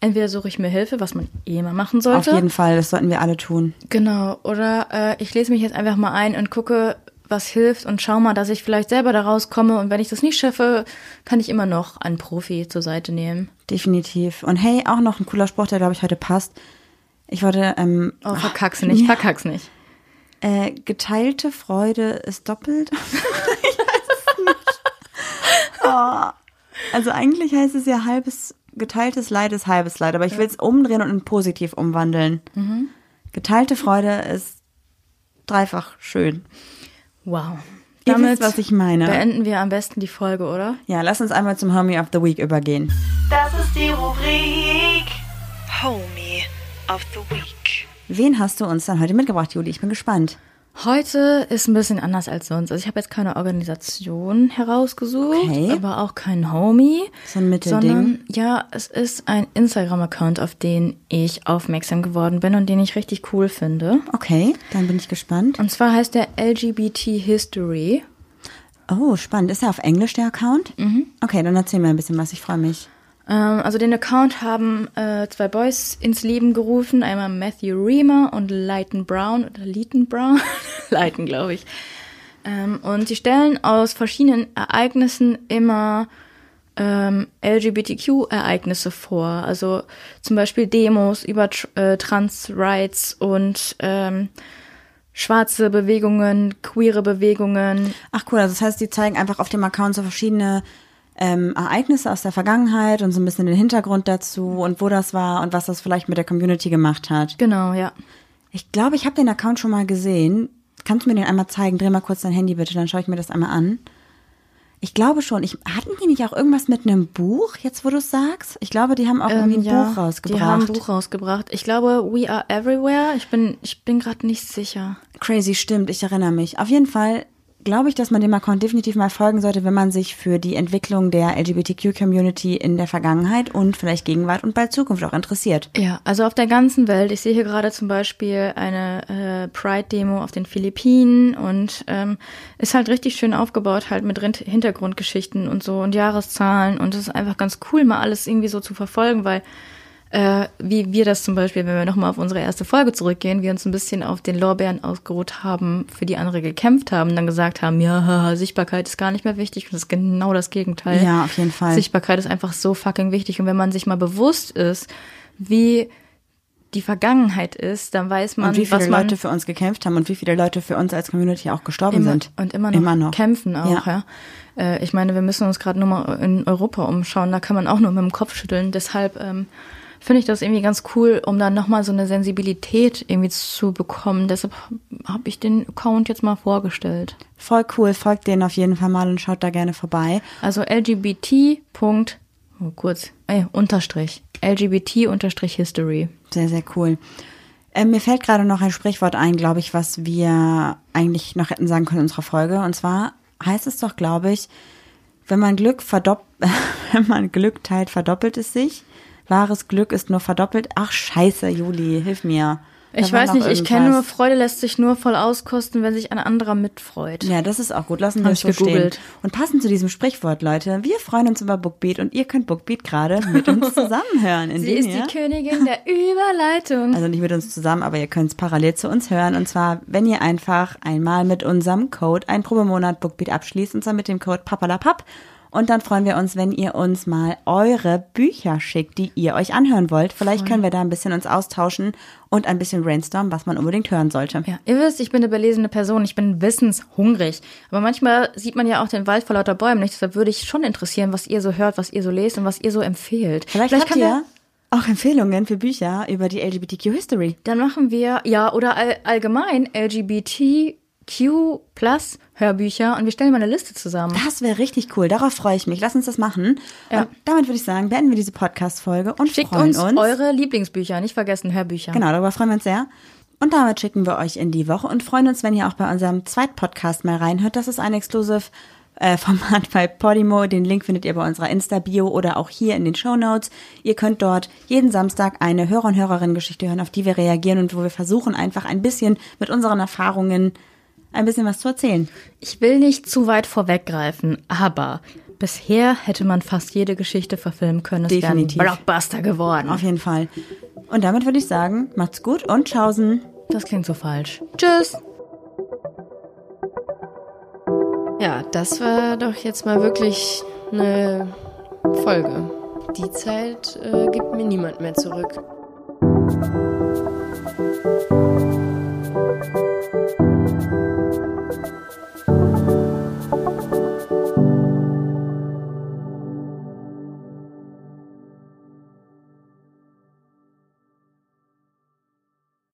entweder suche ich mir Hilfe, was man eh immer machen Auf sollte. jeden Fall, das sollten wir alle tun. Genau. Oder äh, ich lese mich jetzt einfach mal ein und gucke, was hilft und schau mal, dass ich vielleicht selber da rauskomme. Und wenn ich das nicht schaffe, kann ich immer noch einen Profi zur Seite nehmen. Definitiv. Und hey, auch noch ein cooler Spruch, der, glaube ich, heute passt. Ich wollte, ähm, Oh, verkack's nicht, Ja. verkack's nicht. Äh, geteilte Freude ist doppelt. ich weiß es nicht. Oh. Also eigentlich heißt es ja halbes, geteiltes Leid ist halbes Leid, aber ich will es umdrehen und in positiv umwandeln. Geteilte Freude ist dreifach schön. Wow. Ihr Damit wisst, was ich meine. beenden wir am besten die Folge, oder? Ja, lass uns einmal zum Homie of the Week übergehen. Das ist die Rubrik Homie of the Week. Wen hast du uns dann heute mitgebracht, Juli? Ich bin gespannt. Heute ist ein bisschen anders als sonst. Also ich habe jetzt keine Organisation herausgesucht, Okay. aber auch kein Homie. So ein Mittelding. Sondern, ja, es ist ein Instagram-Account, auf den ich aufmerksam geworden bin und den ich richtig cool finde. Okay, dann bin ich gespannt. Und zwar heißt der LGBT History. Oh, spannend. Ist er auf Englisch, der Account? Mhm. Okay, dann erzähl mir ein bisschen was. Ich freue mich. Ähm, also den Account haben äh, zwei Boys ins Leben gerufen. Einmal Matthew Reamer und Leighton Brown oder Leighton Brown. Leighton, glaube ich. Ähm, und sie stellen aus verschiedenen Ereignissen immer ähm, LGBTQ-Ereignisse vor. Also zum Beispiel Demos über Tr äh, Trans-Rights und ähm, schwarze Bewegungen, queere Bewegungen. Ach cool, also das heißt, die zeigen einfach auf dem Account so verschiedene ähm, Ereignisse aus der Vergangenheit und so ein bisschen den Hintergrund dazu und wo das war und was das vielleicht mit der Community gemacht hat. Genau, ja. Ich glaube, ich habe den Account schon mal gesehen. Kannst du mir den einmal zeigen? Dreh mal kurz dein Handy bitte, dann schaue ich mir das einmal an. Ich glaube schon. Ich, hatten die nicht auch irgendwas mit einem Buch, jetzt wo du es sagst? Ich glaube, die haben auch irgendwie ein Ähm, ja, Buch rausgebracht. Die haben ein Buch rausgebracht. Ich glaube, We Are Everywhere. Ich bin, ich bin gerade nicht sicher. Crazy, stimmt, ich erinnere mich. Auf jeden Fall glaube ich, dass man dem Account definitiv mal folgen sollte, wenn man sich für die Entwicklung der LGBTQ-Community in der Vergangenheit und vielleicht Gegenwart und bald Zukunft auch interessiert. Ja, also auf der ganzen Welt. Ich sehe hier gerade zum Beispiel eine äh, Pride-Demo auf den Philippinen und ähm, ist halt richtig schön aufgebaut, halt mit Hintergrundgeschichten und so und Jahreszahlen und es ist einfach ganz cool, mal alles irgendwie so zu verfolgen, weil äh, wie wir das zum Beispiel, wenn wir nochmal auf unsere erste Folge zurückgehen, wir uns ein bisschen auf den Lorbeeren ausgeruht haben, für die andere gekämpft haben, dann gesagt haben, ja, haha, Sichtbarkeit ist gar nicht mehr wichtig und das ist genau das Gegenteil. Ja, auf jeden Fall. Sichtbarkeit ist einfach so fucking wichtig und wenn man sich mal bewusst ist, wie die Vergangenheit ist, dann weiß man, Und wie viele was man Leute für uns gekämpft haben und wie viele Leute für uns als Community auch gestorben immer, sind. und immer noch, Immer noch. kämpfen auch, Ja. ja. Äh, ich meine, wir müssen uns gerade nur mal in Europa umschauen, da kann man auch nur mit dem Kopf schütteln. Deshalb ähm, finde ich das irgendwie ganz cool, um dann nochmal so eine Sensibilität irgendwie zu bekommen. Deshalb habe ich den Account jetzt mal vorgestellt. Voll cool, folgt denen auf jeden Fall mal und schaut da gerne vorbei. Also LGBT. Oh, kurz, ey, Unterstrich. LGBT Unterstrich History. Sehr, sehr cool. Ähm, mir fällt gerade noch ein Sprichwort ein, glaube ich, was wir eigentlich noch hätten sagen können in unserer Folge. Und zwar heißt es doch, glaube ich, wenn man Glück verdoppelt, wenn man Glück teilt, verdoppelt es sich. Wahres Glück ist nur verdoppelt. Ach, scheiße, Juli, hilf mir. Da Ich weiß nicht, ich kenne nur. Freude lässt sich nur voll auskosten, wenn sich ein anderer mitfreut. Ja, das ist auch gut. Lassen wir es so stehen. gegoogelt. Und passend zu diesem Sprichwort, Leute, wir freuen uns über Bookbeat und ihr könnt Bookbeat gerade mit uns zusammenhören. Sie ist die Königin der Überleitung. also nicht mit uns zusammen, aber ihr könnt es parallel zu uns hören. Und zwar, wenn ihr einfach einmal mit unserem Code einen Probemonat Bookbeat abschließt, und zwar mit dem Code papalapap. Und dann freuen wir uns, wenn ihr uns mal eure Bücher schickt, die ihr euch anhören wollt. Vielleicht können wir da ein bisschen uns austauschen und ein bisschen brainstormen, was man unbedingt hören sollte. Ja, ihr wisst, ich bin eine belesene Person, ich bin wissenshungrig. Aber manchmal sieht man ja auch den Wald vor lauter Bäumen nicht. Deshalb würde ich schon interessieren, was ihr so hört, was ihr so lest und was ihr so empfehlt. Vielleicht, habt kann ihr auch Empfehlungen für Bücher über die LGBTQ-History. Dann machen wir, ja, oder all, allgemein LGBTQ plus Hörbücher und wir stellen mal eine Liste zusammen. Das wäre richtig cool. Darauf freue ich mich. Lass uns das machen. Ja. Und damit würde ich sagen, beenden wir diese Podcast-Folge und Schickt freuen uns, uns. eure Lieblingsbücher, nicht vergessen Hörbücher. Genau, darüber freuen wir uns sehr. Und damit schicken wir euch in die Woche und freuen uns, wenn ihr auch bei unserem Zweit-Podcast mal reinhört. Das ist ein Exclusive äh, Format bei Podimo. Den Link findet ihr bei unserer Insta-Bio oder auch hier in den Show Notes. Ihr könnt dort jeden Samstag eine Hörer- und Hörerinnen-Geschichte hören, auf die wir reagieren und wo wir versuchen, einfach ein bisschen mit unseren Erfahrungen ein bisschen was zu erzählen. Ich will nicht zu weit vorweggreifen, aber bisher hätte man fast jede Geschichte verfilmen können. Es wäre ein Definitiv. Blockbuster geworden. Auf jeden Fall. Und damit würde ich sagen, macht's gut und tschaußen. Das klingt so falsch. Tschüss. Ja, das war doch jetzt mal wirklich eine Folge. Die Zeit äh, gibt mir niemand mehr zurück.